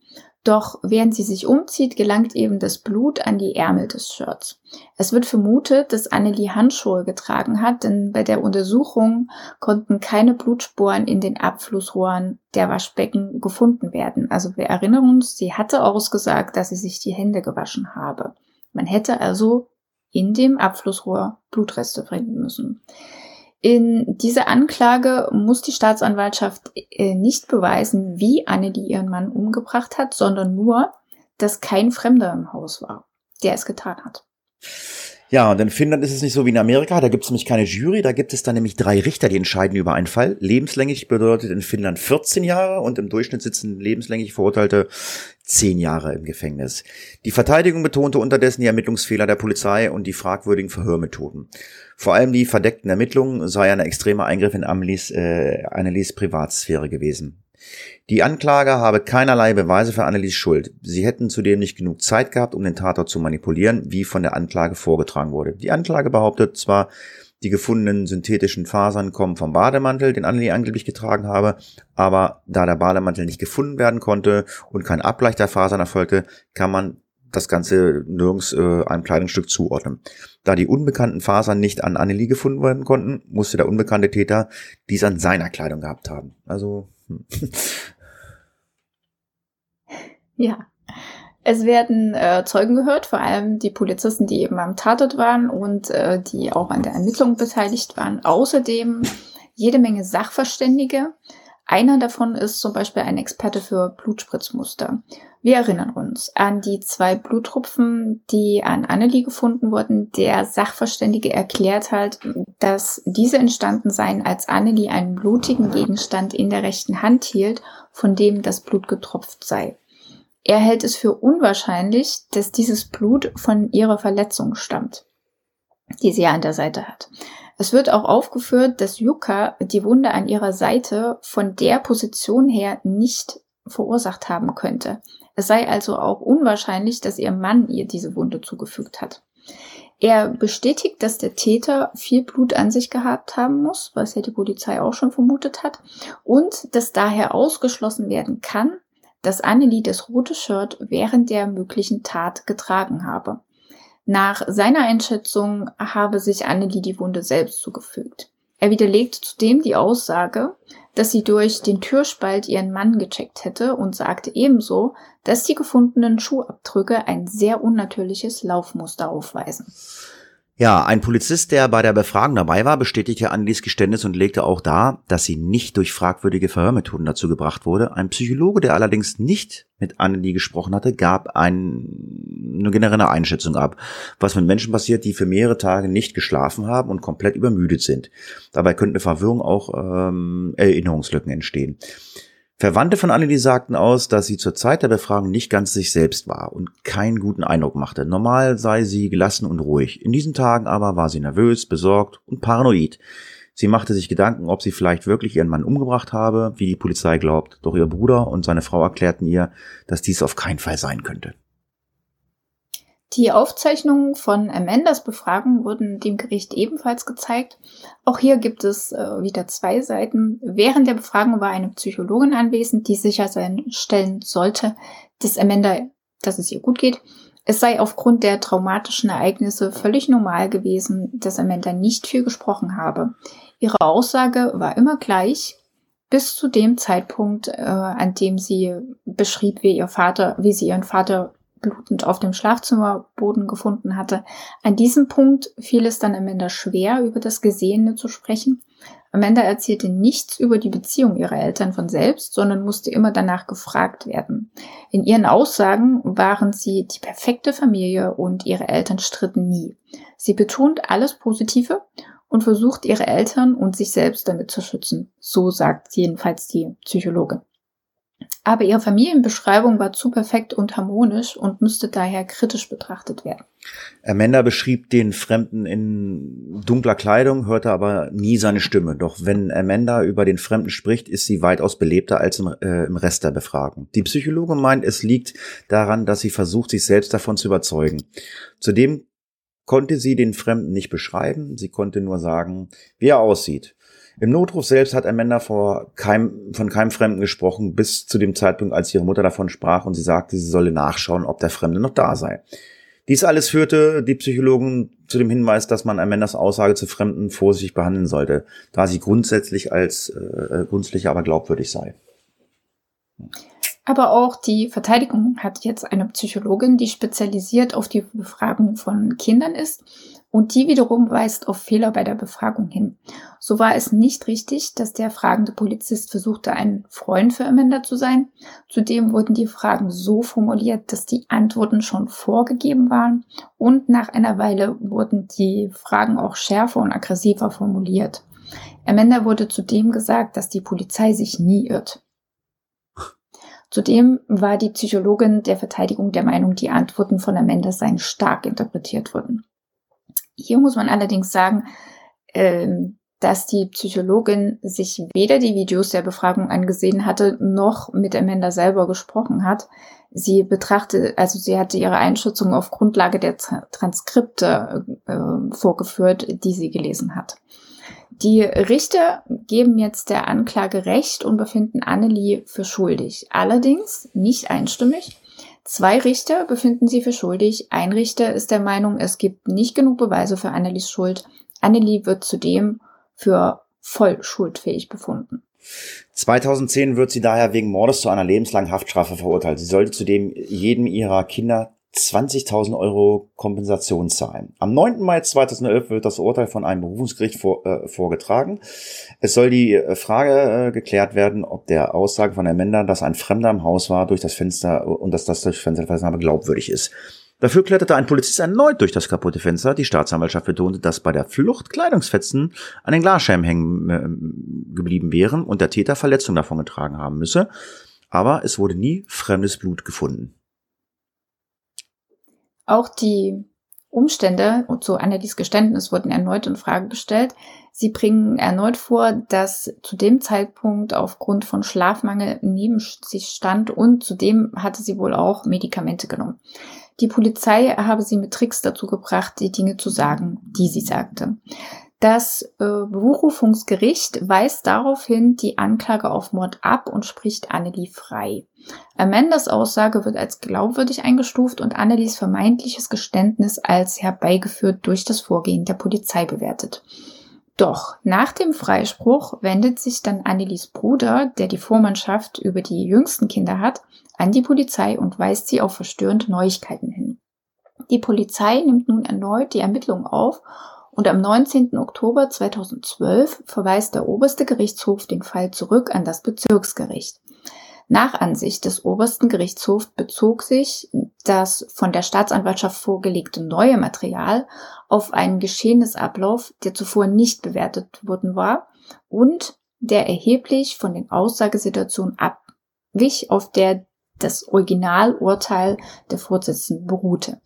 Doch während sie sich umzieht, gelangt eben das Blut an die Ärmel des Shirts. Es wird vermutet, dass Annelie Handschuhe getragen hat, denn bei der Untersuchung konnten keine Blutsporen in den Abflussrohren der Waschbecken gefunden werden. Also wir erinnern uns, sie hatte ausgesagt, dass sie sich die Hände gewaschen habe. Man hätte also in dem Abflussrohr Blutreste finden müssen. In dieser Anklage muss die Staatsanwaltschaft äh, nicht beweisen, wie Annelie ihren Mann umgebracht hat, sondern nur, dass kein Fremder im Haus war, der es getan hat. Ja, und in Finnland ist es nicht so wie in Amerika, da gibt es nämlich keine Jury, da gibt es dann nämlich drei Richter, die entscheiden über einen Fall. Lebenslänglich bedeutet in Finnland 14 Jahre und im Durchschnitt sitzen lebenslänglich Verurteilte 10 Jahre im Gefängnis. Die Verteidigung betonte unterdessen die Ermittlungsfehler der Polizei und die fragwürdigen Verhörmethoden. Vor allem die verdeckten Ermittlungen sei ein extremer Eingriff in Amelies, äh, Annelies Privatsphäre gewesen. Die Anklage habe keinerlei Beweise für Annelies Schuld. Sie hätten zudem nicht genug Zeit gehabt, um den Tatort zu manipulieren, wie von der Anklage vorgetragen wurde. Die Anklage behauptet zwar, die gefundenen synthetischen Fasern kommen vom Bademantel, den Annelie angeblich getragen habe, aber da der Bademantel nicht gefunden werden konnte und kein Abgleich der Fasern erfolgte, kann man das Ganze nirgends äh, einem Kleidungsstück zuordnen. Da die unbekannten Fasern nicht an Annelie gefunden werden konnten, musste der unbekannte Täter dies an seiner Kleidung gehabt haben. Also ja. Es werden äh, Zeugen gehört, vor allem die Polizisten, die eben am Tatort waren und äh, die auch an der Ermittlung beteiligt waren. Außerdem jede Menge Sachverständige, einer davon ist zum Beispiel ein Experte für Blutspritzmuster. Wir erinnern uns an die zwei Bluttropfen, die an Annelie gefunden wurden. Der Sachverständige erklärt halt, dass diese entstanden seien, als Annelie einen blutigen Gegenstand in der rechten Hand hielt, von dem das Blut getropft sei. Er hält es für unwahrscheinlich, dass dieses Blut von ihrer Verletzung stammt, die sie ja an der Seite hat. Es wird auch aufgeführt, dass Yuka die Wunde an ihrer Seite von der Position her nicht verursacht haben könnte. Es sei also auch unwahrscheinlich, dass ihr Mann ihr diese Wunde zugefügt hat. Er bestätigt, dass der Täter viel Blut an sich gehabt haben muss, was ja die Polizei auch schon vermutet hat, und dass daher ausgeschlossen werden kann, dass Annelie das rote Shirt während der möglichen Tat getragen habe. Nach seiner Einschätzung habe sich Annelie die Wunde selbst zugefügt. Er widerlegt zudem die Aussage, dass sie durch den Türspalt ihren Mann gecheckt hätte und sagte ebenso, dass die gefundenen Schuhabdrücke ein sehr unnatürliches Laufmuster aufweisen. Ja, ein Polizist, der bei der Befragung dabei war, bestätigte Annelies Geständnis und legte auch dar, dass sie nicht durch fragwürdige Verhörmethoden dazu gebracht wurde. Ein Psychologe, der allerdings nicht mit Annelie gesprochen hatte, gab ein, eine generelle Einschätzung ab, was mit Menschen passiert, die für mehrere Tage nicht geschlafen haben und komplett übermüdet sind. Dabei könnte Verwirrung auch ähm, Erinnerungslücken entstehen. Verwandte von Annelie sagten aus, dass sie zur Zeit der Befragung nicht ganz sich selbst war und keinen guten Eindruck machte. Normal sei sie gelassen und ruhig. In diesen Tagen aber war sie nervös, besorgt und paranoid. Sie machte sich Gedanken, ob sie vielleicht wirklich ihren Mann umgebracht habe, wie die Polizei glaubt. Doch ihr Bruder und seine Frau erklärten ihr, dass dies auf keinen Fall sein könnte. Die Aufzeichnungen von Amandas Befragung wurden dem Gericht ebenfalls gezeigt. Auch hier gibt es äh, wieder zwei Seiten. Während der Befragung war eine Psychologin anwesend, die sicherstellen sollte, dass Amanda, dass es ihr gut geht. Es sei aufgrund der traumatischen Ereignisse völlig normal gewesen, dass Amanda nicht viel gesprochen habe. Ihre Aussage war immer gleich, bis zu dem Zeitpunkt, äh, an dem sie beschrieb, wie ihr Vater, wie sie ihren Vater blutend auf dem Schlafzimmerboden gefunden hatte. An diesem Punkt fiel es dann Amanda schwer, über das Gesehene zu sprechen. Amanda erzählte nichts über die Beziehung ihrer Eltern von selbst, sondern musste immer danach gefragt werden. In ihren Aussagen waren sie die perfekte Familie und ihre Eltern stritten nie. Sie betont alles Positive und versucht ihre Eltern und sich selbst damit zu schützen. So sagt jedenfalls die Psychologin. Aber ihre Familienbeschreibung war zu perfekt und harmonisch und müsste daher kritisch betrachtet werden. Amanda beschrieb den Fremden in dunkler Kleidung, hörte aber nie seine Stimme. Doch wenn Amanda über den Fremden spricht, ist sie weitaus belebter als im, äh, im Rest der Befragung. Die Psychologe meint, es liegt daran, dass sie versucht, sich selbst davon zu überzeugen. Zudem konnte sie den Fremden nicht beschreiben, sie konnte nur sagen, wie er aussieht. Im Notruf selbst hat Amanda vor keinem, von keinem Fremden gesprochen, bis zu dem Zeitpunkt, als ihre Mutter davon sprach und sie sagte, sie solle nachschauen, ob der Fremde noch da sei. Dies alles führte die Psychologen zu dem Hinweis, dass man Amandas Aussage zu Fremden vorsichtig behandeln sollte, da sie grundsätzlich als äh, grundsätzlich aber glaubwürdig sei. Aber auch die Verteidigung hat jetzt eine Psychologin, die spezialisiert auf die Befragung von Kindern ist und die wiederum weist auf Fehler bei der Befragung hin. So war es nicht richtig, dass der fragende Polizist versuchte, ein Freund für Amanda zu sein. Zudem wurden die Fragen so formuliert, dass die Antworten schon vorgegeben waren und nach einer Weile wurden die Fragen auch schärfer und aggressiver formuliert. Amanda wurde zudem gesagt, dass die Polizei sich nie irrt. Zudem war die Psychologin der Verteidigung der Meinung, die Antworten von Amanda seien stark interpretiert worden. Hier muss man allerdings sagen, ähm, dass die Psychologin sich weder die Videos der Befragung angesehen hatte, noch mit Amanda selber gesprochen hat. Sie betrachtet, also sie hatte ihre Einschätzung auf Grundlage der Transkripte äh, vorgeführt, die sie gelesen hat. Die Richter geben jetzt der Anklage Recht und befinden Annelie für schuldig. Allerdings nicht einstimmig. Zwei Richter befinden sie für schuldig. Ein Richter ist der Meinung, es gibt nicht genug Beweise für Annelies Schuld. Annelie wird zudem für voll schuldfähig befunden. 2010 wird sie daher wegen Mordes zu einer lebenslangen Haftstrafe verurteilt. Sie sollte zudem jedem ihrer Kinder 20.000 Euro Kompensation zahlen. Am 9. Mai 2011 wird das Urteil von einem Berufungsgericht vor, äh, vorgetragen. Es soll die äh, Frage äh, geklärt werden, ob der Aussage von Amanda, dass ein Fremder im Haus war, durch das Fenster und dass das durch Fensterversammlung glaubwürdig ist. Dafür kletterte ein Polizist erneut durch das kaputte Fenster. Die Staatsanwaltschaft betonte, dass bei der Flucht Kleidungsfetzen an den Glasscheiben hängen äh, geblieben wären und der Täter Verletzungen davon getragen haben müsse. Aber es wurde nie fremdes Blut gefunden. Auch die Umstände zu Annelies Geständnis wurden erneut in Frage gestellt. Sie bringen erneut vor, dass zu dem Zeitpunkt aufgrund von Schlafmangel neben sich stand und zudem hatte sie wohl auch Medikamente genommen. Die Polizei habe sie mit Tricks dazu gebracht, die Dinge zu sagen, die sie sagte. Das äh, Berufungsgericht weist daraufhin die Anklage auf Mord ab und spricht Annelie frei. Amandas Aussage wird als glaubwürdig eingestuft und Annelies vermeintliches Geständnis als herbeigeführt durch das Vorgehen der Polizei bewertet. Doch nach dem Freispruch wendet sich dann Annelies Bruder, der die Vormannschaft über die jüngsten Kinder hat, an die Polizei und weist sie auf verstörende Neuigkeiten hin. Die Polizei nimmt nun erneut die Ermittlungen auf und am 19. Oktober 2012 verweist der oberste Gerichtshof den Fall zurück an das Bezirksgericht. Nach Ansicht des obersten Gerichtshofs bezog sich das von der Staatsanwaltschaft vorgelegte neue Material auf einen Geschehnisablauf, der zuvor nicht bewertet worden war und der erheblich von den Aussagesituationen abwich, auf der das Originalurteil der Vorsitzenden beruhte.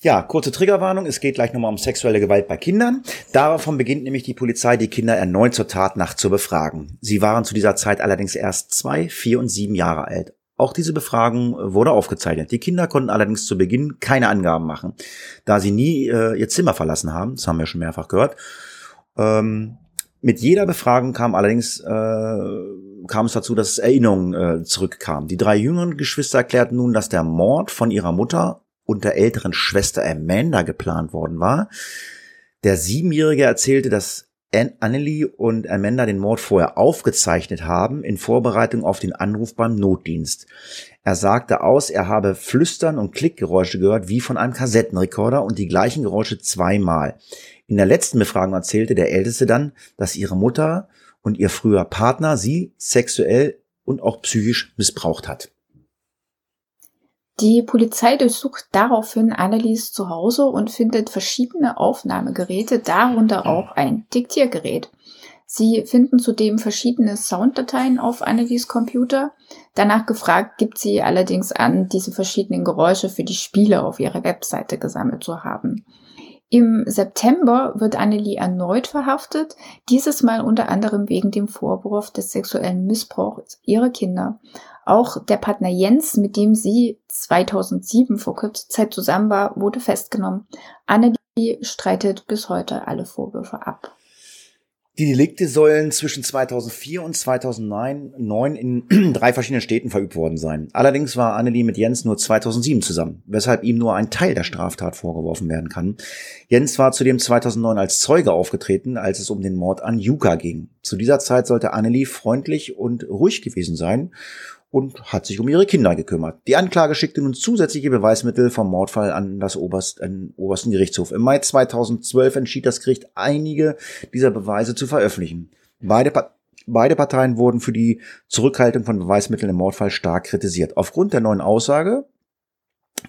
Ja, kurze Triggerwarnung. Es geht gleich nochmal um sexuelle Gewalt bei Kindern. Davon beginnt nämlich die Polizei, die Kinder erneut zur Tatnacht zu befragen. Sie waren zu dieser Zeit allerdings erst zwei, vier und sieben Jahre alt. Auch diese Befragung wurde aufgezeichnet. Die Kinder konnten allerdings zu Beginn keine Angaben machen, da sie nie äh, ihr Zimmer verlassen haben. Das haben wir schon mehrfach gehört. Ähm, mit jeder Befragung kam allerdings äh, kam es dazu, dass Erinnerungen äh, zurückkamen. Die drei jüngeren Geschwister erklärten nun, dass der Mord von ihrer Mutter und der älteren Schwester Amanda geplant worden war. Der Siebenjährige erzählte, dass Annelie und Amanda den Mord vorher aufgezeichnet haben in Vorbereitung auf den Anruf beim Notdienst. Er sagte aus, er habe Flüstern und Klickgeräusche gehört wie von einem Kassettenrekorder und die gleichen Geräusche zweimal. In der letzten Befragung erzählte der Älteste dann, dass ihre Mutter und ihr früher Partner sie sexuell und auch psychisch missbraucht hat. Die Polizei durchsucht daraufhin Annelies Zuhause und findet verschiedene Aufnahmegeräte, darunter auch ein Diktiergerät. Sie finden zudem verschiedene Sounddateien auf Annelies Computer. Danach gefragt gibt sie allerdings an, diese verschiedenen Geräusche für die Spiele auf ihrer Webseite gesammelt zu haben. Im September wird Annelie erneut verhaftet, dieses Mal unter anderem wegen dem Vorwurf des sexuellen Missbrauchs ihrer Kinder. Auch der Partner Jens, mit dem sie 2007 vor kurzer Zeit zusammen war, wurde festgenommen. Annelie streitet bis heute alle Vorwürfe ab. Die Delikte sollen zwischen 2004 und 2009 in drei verschiedenen Städten verübt worden sein. Allerdings war Annelie mit Jens nur 2007 zusammen, weshalb ihm nur ein Teil der Straftat vorgeworfen werden kann. Jens war zudem 2009 als Zeuge aufgetreten, als es um den Mord an Juka ging. Zu dieser Zeit sollte Annelie freundlich und ruhig gewesen sein und hat sich um ihre Kinder gekümmert. Die Anklage schickte nun zusätzliche Beweismittel vom Mordfall an das Oberst, an obersten Gerichtshof. Im Mai 2012 entschied das Gericht, einige dieser Beweise zu veröffentlichen. Beide, beide Parteien wurden für die Zurückhaltung von Beweismitteln im Mordfall stark kritisiert. Aufgrund der neuen Aussage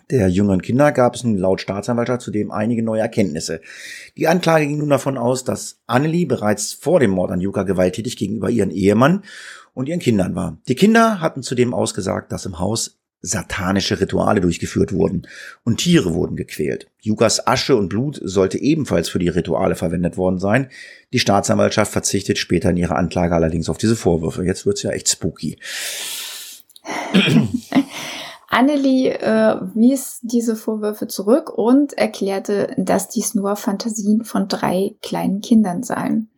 der jüngeren Kinder gab es nun laut Staatsanwaltschaft zudem einige neue Erkenntnisse. Die Anklage ging nun davon aus, dass Annelie bereits vor dem Mord an Juka gewalttätig gegenüber ihren Ehemann und ihren Kindern war. Die Kinder hatten zudem ausgesagt, dass im Haus satanische Rituale durchgeführt wurden und Tiere wurden gequält. Jukas Asche und Blut sollte ebenfalls für die Rituale verwendet worden sein. Die Staatsanwaltschaft verzichtet später in ihrer Anklage allerdings auf diese Vorwürfe. Jetzt wird's ja echt spooky. Annelie äh, wies diese Vorwürfe zurück und erklärte, dass dies nur Fantasien von drei kleinen Kindern seien.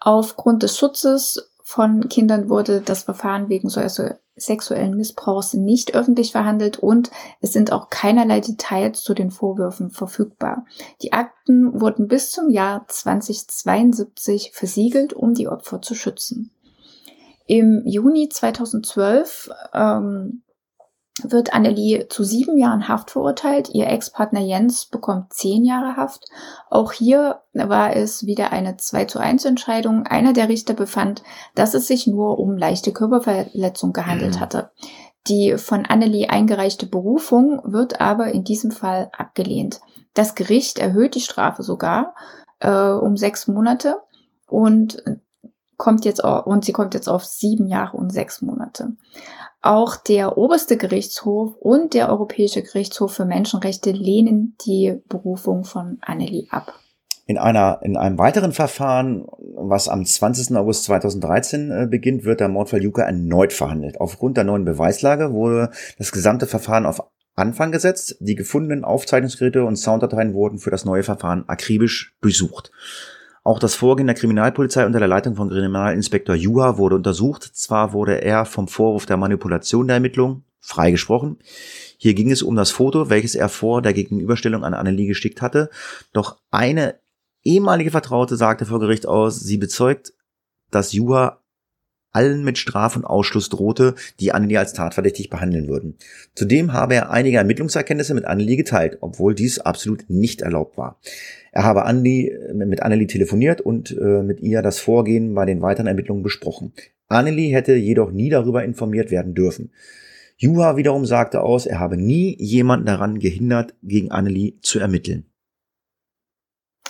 Aufgrund des Schutzes von Kindern wurde das Verfahren wegen so also sexuellen Missbrauchs nicht öffentlich verhandelt und es sind auch keinerlei Details zu den Vorwürfen verfügbar. Die Akten wurden bis zum Jahr 2072 versiegelt, um die Opfer zu schützen. Im Juni 2012 ähm, wird Annelie zu sieben Jahren Haft verurteilt. Ihr Ex-Partner Jens bekommt zehn Jahre Haft. Auch hier war es wieder eine 2 zu 1 Entscheidung. Einer der Richter befand, dass es sich nur um leichte Körperverletzung gehandelt mhm. hatte. Die von Annelie eingereichte Berufung wird aber in diesem Fall abgelehnt. Das Gericht erhöht die Strafe sogar äh, um sechs Monate und kommt jetzt auf, und sie kommt jetzt auf sieben Jahre und sechs Monate. Auch der oberste Gerichtshof und der Europäische Gerichtshof für Menschenrechte lehnen die Berufung von Annelie ab. In einer, in einem weiteren Verfahren, was am 20. August 2013 äh, beginnt, wird der Mordfall Juka erneut verhandelt. Aufgrund der neuen Beweislage wurde das gesamte Verfahren auf Anfang gesetzt. Die gefundenen Aufzeichnungsgeräte und Sounddateien wurden für das neue Verfahren akribisch durchsucht. Auch das Vorgehen der Kriminalpolizei unter der Leitung von Kriminalinspektor Juha wurde untersucht. Zwar wurde er vom Vorwurf der Manipulation der Ermittlung freigesprochen. Hier ging es um das Foto, welches er vor der Gegenüberstellung an Annelie geschickt hatte. Doch eine ehemalige Vertraute sagte vor Gericht aus, sie bezeugt, dass Juha allen mit Straf und Ausschluss drohte, die Annelie als tatverdächtig behandeln würden. Zudem habe er einige Ermittlungserkenntnisse mit Annelie geteilt, obwohl dies absolut nicht erlaubt war. Er habe Annelie, äh, mit Annelie telefoniert und äh, mit ihr das Vorgehen bei den weiteren Ermittlungen besprochen. Annelie hätte jedoch nie darüber informiert werden dürfen. Juha wiederum sagte aus, er habe nie jemanden daran gehindert, gegen Annelie zu ermitteln.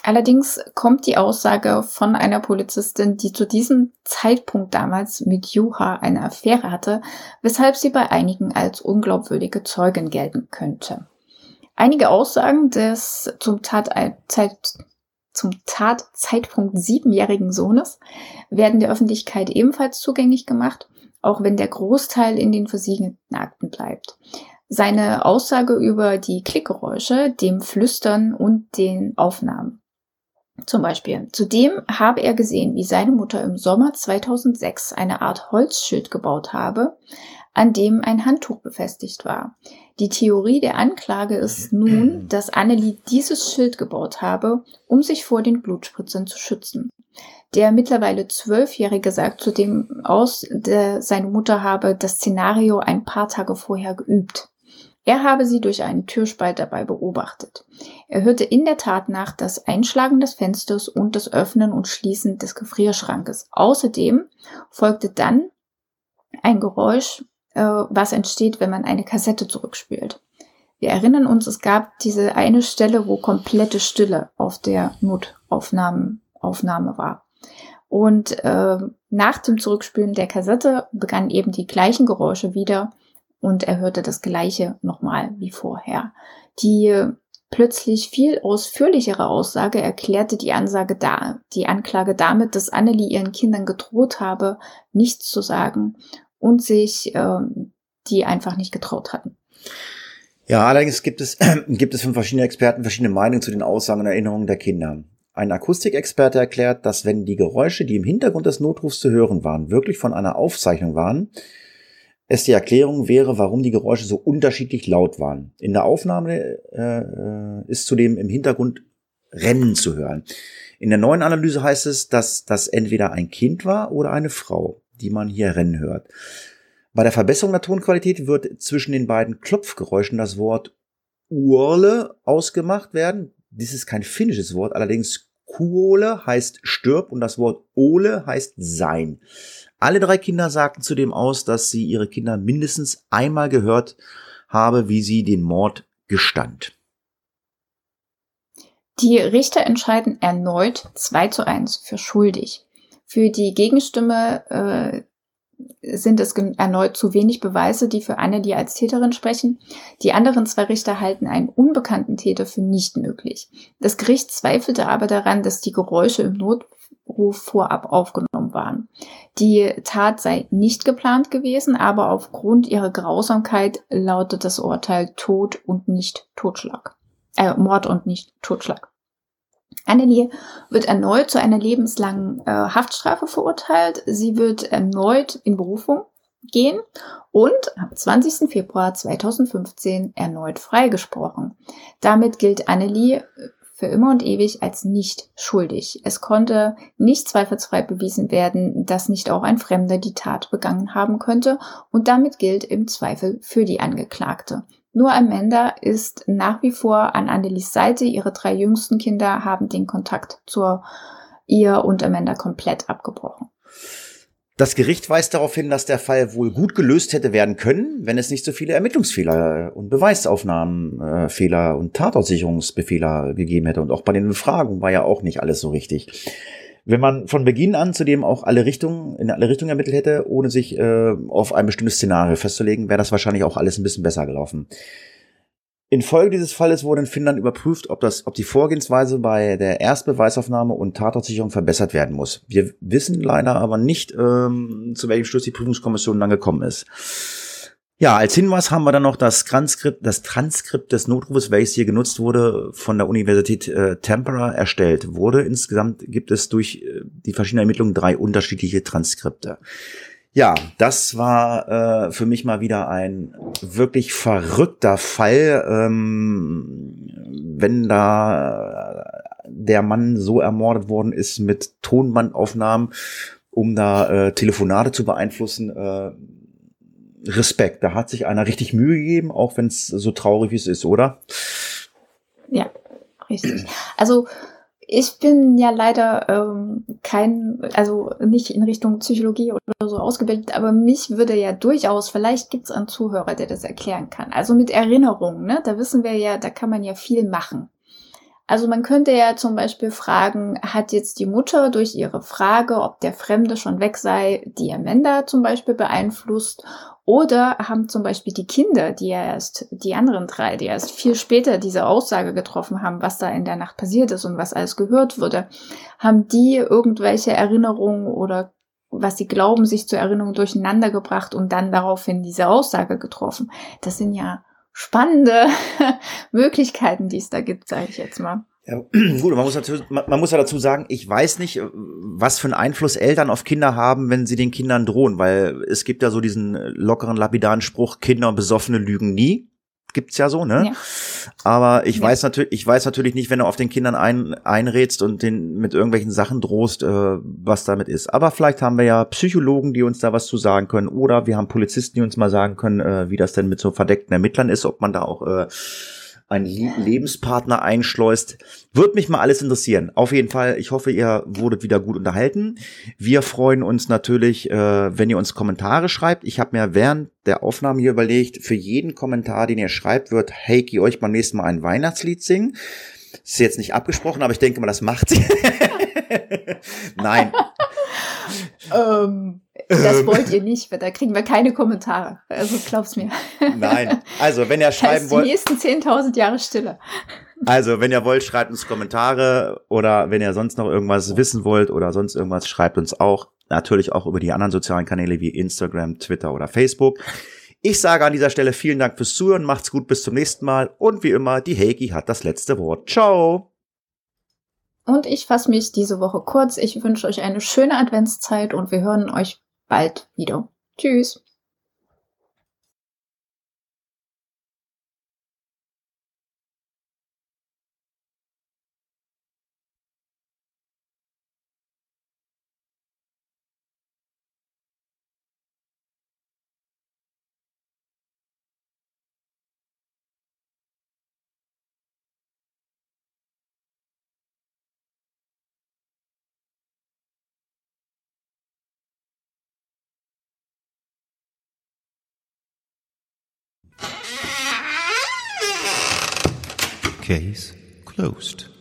Allerdings kommt die Aussage von einer Polizistin, die zu diesem Zeitpunkt damals mit Juha eine Affäre hatte, weshalb sie bei einigen als unglaubwürdige Zeugin gelten könnte. Einige Aussagen des zum, Tatzeit, zum Tatzeitpunkt siebenjährigen Sohnes werden der Öffentlichkeit ebenfalls zugänglich gemacht, auch wenn der Großteil in den versiegelten Akten bleibt. Seine Aussage über die Klickgeräusche, dem Flüstern und den Aufnahmen zum Beispiel. Zudem habe er gesehen, wie seine Mutter im Sommer 2006 eine Art Holzschild gebaut habe, an dem ein Handtuch befestigt war. Die Theorie der Anklage ist nun, dass Annelie dieses Schild gebaut habe, um sich vor den Blutspritzern zu schützen. Der mittlerweile Zwölfjährige sagt zudem aus, der, seine Mutter habe das Szenario ein paar Tage vorher geübt. Er habe sie durch einen Türspalt dabei beobachtet. Er hörte in der Tat nach das Einschlagen des Fensters und das Öffnen und Schließen des Gefrierschrankes. Außerdem folgte dann ein Geräusch, äh, was entsteht, wenn man eine Kassette zurückspielt. Wir erinnern uns, es gab diese eine Stelle, wo komplette Stille auf der Notaufnahme Aufnahme war. Und äh, nach dem Zurückspielen der Kassette begannen eben die gleichen Geräusche wieder und er hörte das gleiche nochmal wie vorher. Die plötzlich viel ausführlichere Aussage erklärte die Ansage da, die Anklage damit, dass Annelie ihren Kindern gedroht habe, nichts zu sagen und sich äh, die einfach nicht getraut hatten. Ja, allerdings gibt es, gibt es von verschiedenen Experten verschiedene Meinungen zu den Aussagen und Erinnerungen der Kinder. Ein Akustikexperte erklärt, dass wenn die Geräusche, die im Hintergrund des Notrufs zu hören waren, wirklich von einer Aufzeichnung waren, es die Erklärung wäre, warum die Geräusche so unterschiedlich laut waren. In der Aufnahme äh, ist zudem im Hintergrund Rennen zu hören. In der neuen Analyse heißt es, dass das entweder ein Kind war oder eine Frau, die man hier rennen hört. Bei der Verbesserung der Tonqualität wird zwischen den beiden Klopfgeräuschen das Wort Urle ausgemacht werden. Dies ist kein finnisches Wort, allerdings Kuole heißt stirb und das Wort Ole heißt sein. Alle drei Kinder sagten zudem aus, dass sie ihre Kinder mindestens einmal gehört habe, wie sie den Mord gestand. Die Richter entscheiden erneut 2 zu 1 für schuldig. Für die Gegenstimme äh, sind es erneut zu wenig Beweise, die für Anne die als Täterin sprechen. Die anderen zwei Richter halten einen unbekannten Täter für nicht möglich. Das Gericht zweifelte aber daran, dass die Geräusche im Notruf vorab aufgenommen waren. Die Tat sei nicht geplant gewesen, aber aufgrund ihrer Grausamkeit lautet das Urteil Tod und nicht Totschlag. Äh, Mord und nicht Totschlag. Annelie wird erneut zu einer lebenslangen äh, Haftstrafe verurteilt. Sie wird erneut in Berufung gehen und am 20. Februar 2015 erneut freigesprochen. Damit gilt Annelie für immer und ewig als nicht schuldig. Es konnte nicht zweifelsfrei bewiesen werden, dass nicht auch ein Fremder die Tat begangen haben könnte und damit gilt im Zweifel für die Angeklagte. Nur Amanda ist nach wie vor an Annelies Seite. Ihre drei jüngsten Kinder haben den Kontakt zur ihr und Amanda komplett abgebrochen. Das Gericht weist darauf hin, dass der Fall wohl gut gelöst hätte werden können, wenn es nicht so viele Ermittlungsfehler und Beweisaufnahmenfehler und Tatortsicherungsbefehler gegeben hätte. Und auch bei den Befragungen war ja auch nicht alles so richtig wenn man von Beginn an zudem auch alle Richtungen, in alle Richtungen ermittelt hätte, ohne sich äh, auf ein bestimmtes Szenario festzulegen, wäre das wahrscheinlich auch alles ein bisschen besser gelaufen. Infolge dieses Falles wurde in Finnland überprüft, ob, das, ob die Vorgehensweise bei der Erstbeweisaufnahme und Tatortsicherung verbessert werden muss. Wir wissen leider aber nicht, ähm, zu welchem Schluss die Prüfungskommission dann gekommen ist. Ja, als Hinweis haben wir dann noch das Transkript, das Transkript des Notrufes, welches hier genutzt wurde, von der Universität äh, Tampere erstellt wurde. Insgesamt gibt es durch äh, die verschiedenen Ermittlungen drei unterschiedliche Transkripte. Ja, das war äh, für mich mal wieder ein wirklich verrückter Fall, ähm, wenn da der Mann so ermordet worden ist mit Tonbandaufnahmen, um da äh, Telefonate zu beeinflussen. Äh, Respekt. Da hat sich einer richtig Mühe gegeben, auch wenn es so traurig wie es ist, oder? Ja, richtig. Also ich bin ja leider ähm, kein, also nicht in Richtung Psychologie oder so ausgebildet, aber mich würde ja durchaus, vielleicht gibt es einen Zuhörer, der das erklären kann. Also mit Erinnerungen, ne? Da wissen wir ja, da kann man ja viel machen. Also man könnte ja zum Beispiel fragen, hat jetzt die Mutter durch ihre Frage, ob der Fremde schon weg sei, die Amanda zum Beispiel beeinflusst oder haben zum Beispiel die Kinder, die ja erst, die anderen drei, die erst viel später diese Aussage getroffen haben, was da in der Nacht passiert ist und was alles gehört wurde, haben die irgendwelche Erinnerungen oder was sie glauben, sich zur Erinnerung durcheinander gebracht und dann daraufhin diese Aussage getroffen. Das sind ja spannende Möglichkeiten, die es da gibt, sage ich jetzt mal. Ja, gut, man muss, dazu, man, muss ja dazu sagen, ich weiß nicht, was für einen Einfluss Eltern auf Kinder haben, wenn sie den Kindern drohen, weil es gibt ja so diesen lockeren, lapidaren Spruch, Kinder und Besoffene lügen nie. gibt's ja so, ne? Ja. Aber ich Ja. weiß natürlich, ich weiß natürlich nicht, wenn du auf den Kindern ein, einrätst und den mit irgendwelchen Sachen drohst, äh, was damit ist. Aber vielleicht haben wir ja Psychologen, die uns da was zu sagen können, oder wir haben Polizisten, die uns mal sagen können, äh, wie das denn mit so verdeckten Ermittlern ist, ob man da auch äh, einen Le Lebenspartner einschleust. Würde mich mal alles interessieren. Auf jeden Fall, ich hoffe, ihr wurdet wieder gut unterhalten. Wir freuen uns natürlich, äh, wenn ihr uns Kommentare schreibt. Ich habe mir während der Aufnahme hier überlegt, für jeden Kommentar, den ihr schreibt, wird Heiki euch beim nächsten Mal ein Weihnachtslied singen. Ist jetzt nicht abgesprochen, aber ich denke mal, das macht sie. Nein, Ähm, das wollt ihr nicht, weil da kriegen wir keine Kommentare. Also glaub's mir. nein. Also, wenn ihr Das schreiben heißt, die nächsten 10.000 Jahre Stille. Also, wenn ihr wollt, schreibt uns Kommentare oder wenn ihr sonst noch irgendwas wissen wollt oder sonst irgendwas, schreibt uns auch. Natürlich auch über die anderen sozialen Kanäle wie Instagram, Twitter oder Facebook. Ich sage an dieser Stelle vielen Dank fürs Zuhören, macht's gut, bis zum nächsten Mal und wie immer, die Heiki hat das letzte Wort. Ciao! Und ich fasse mich diese Woche kurz. Ich wünsche euch eine schöne Adventszeit und wir hören euch bald wieder. Tschüss. Case closed.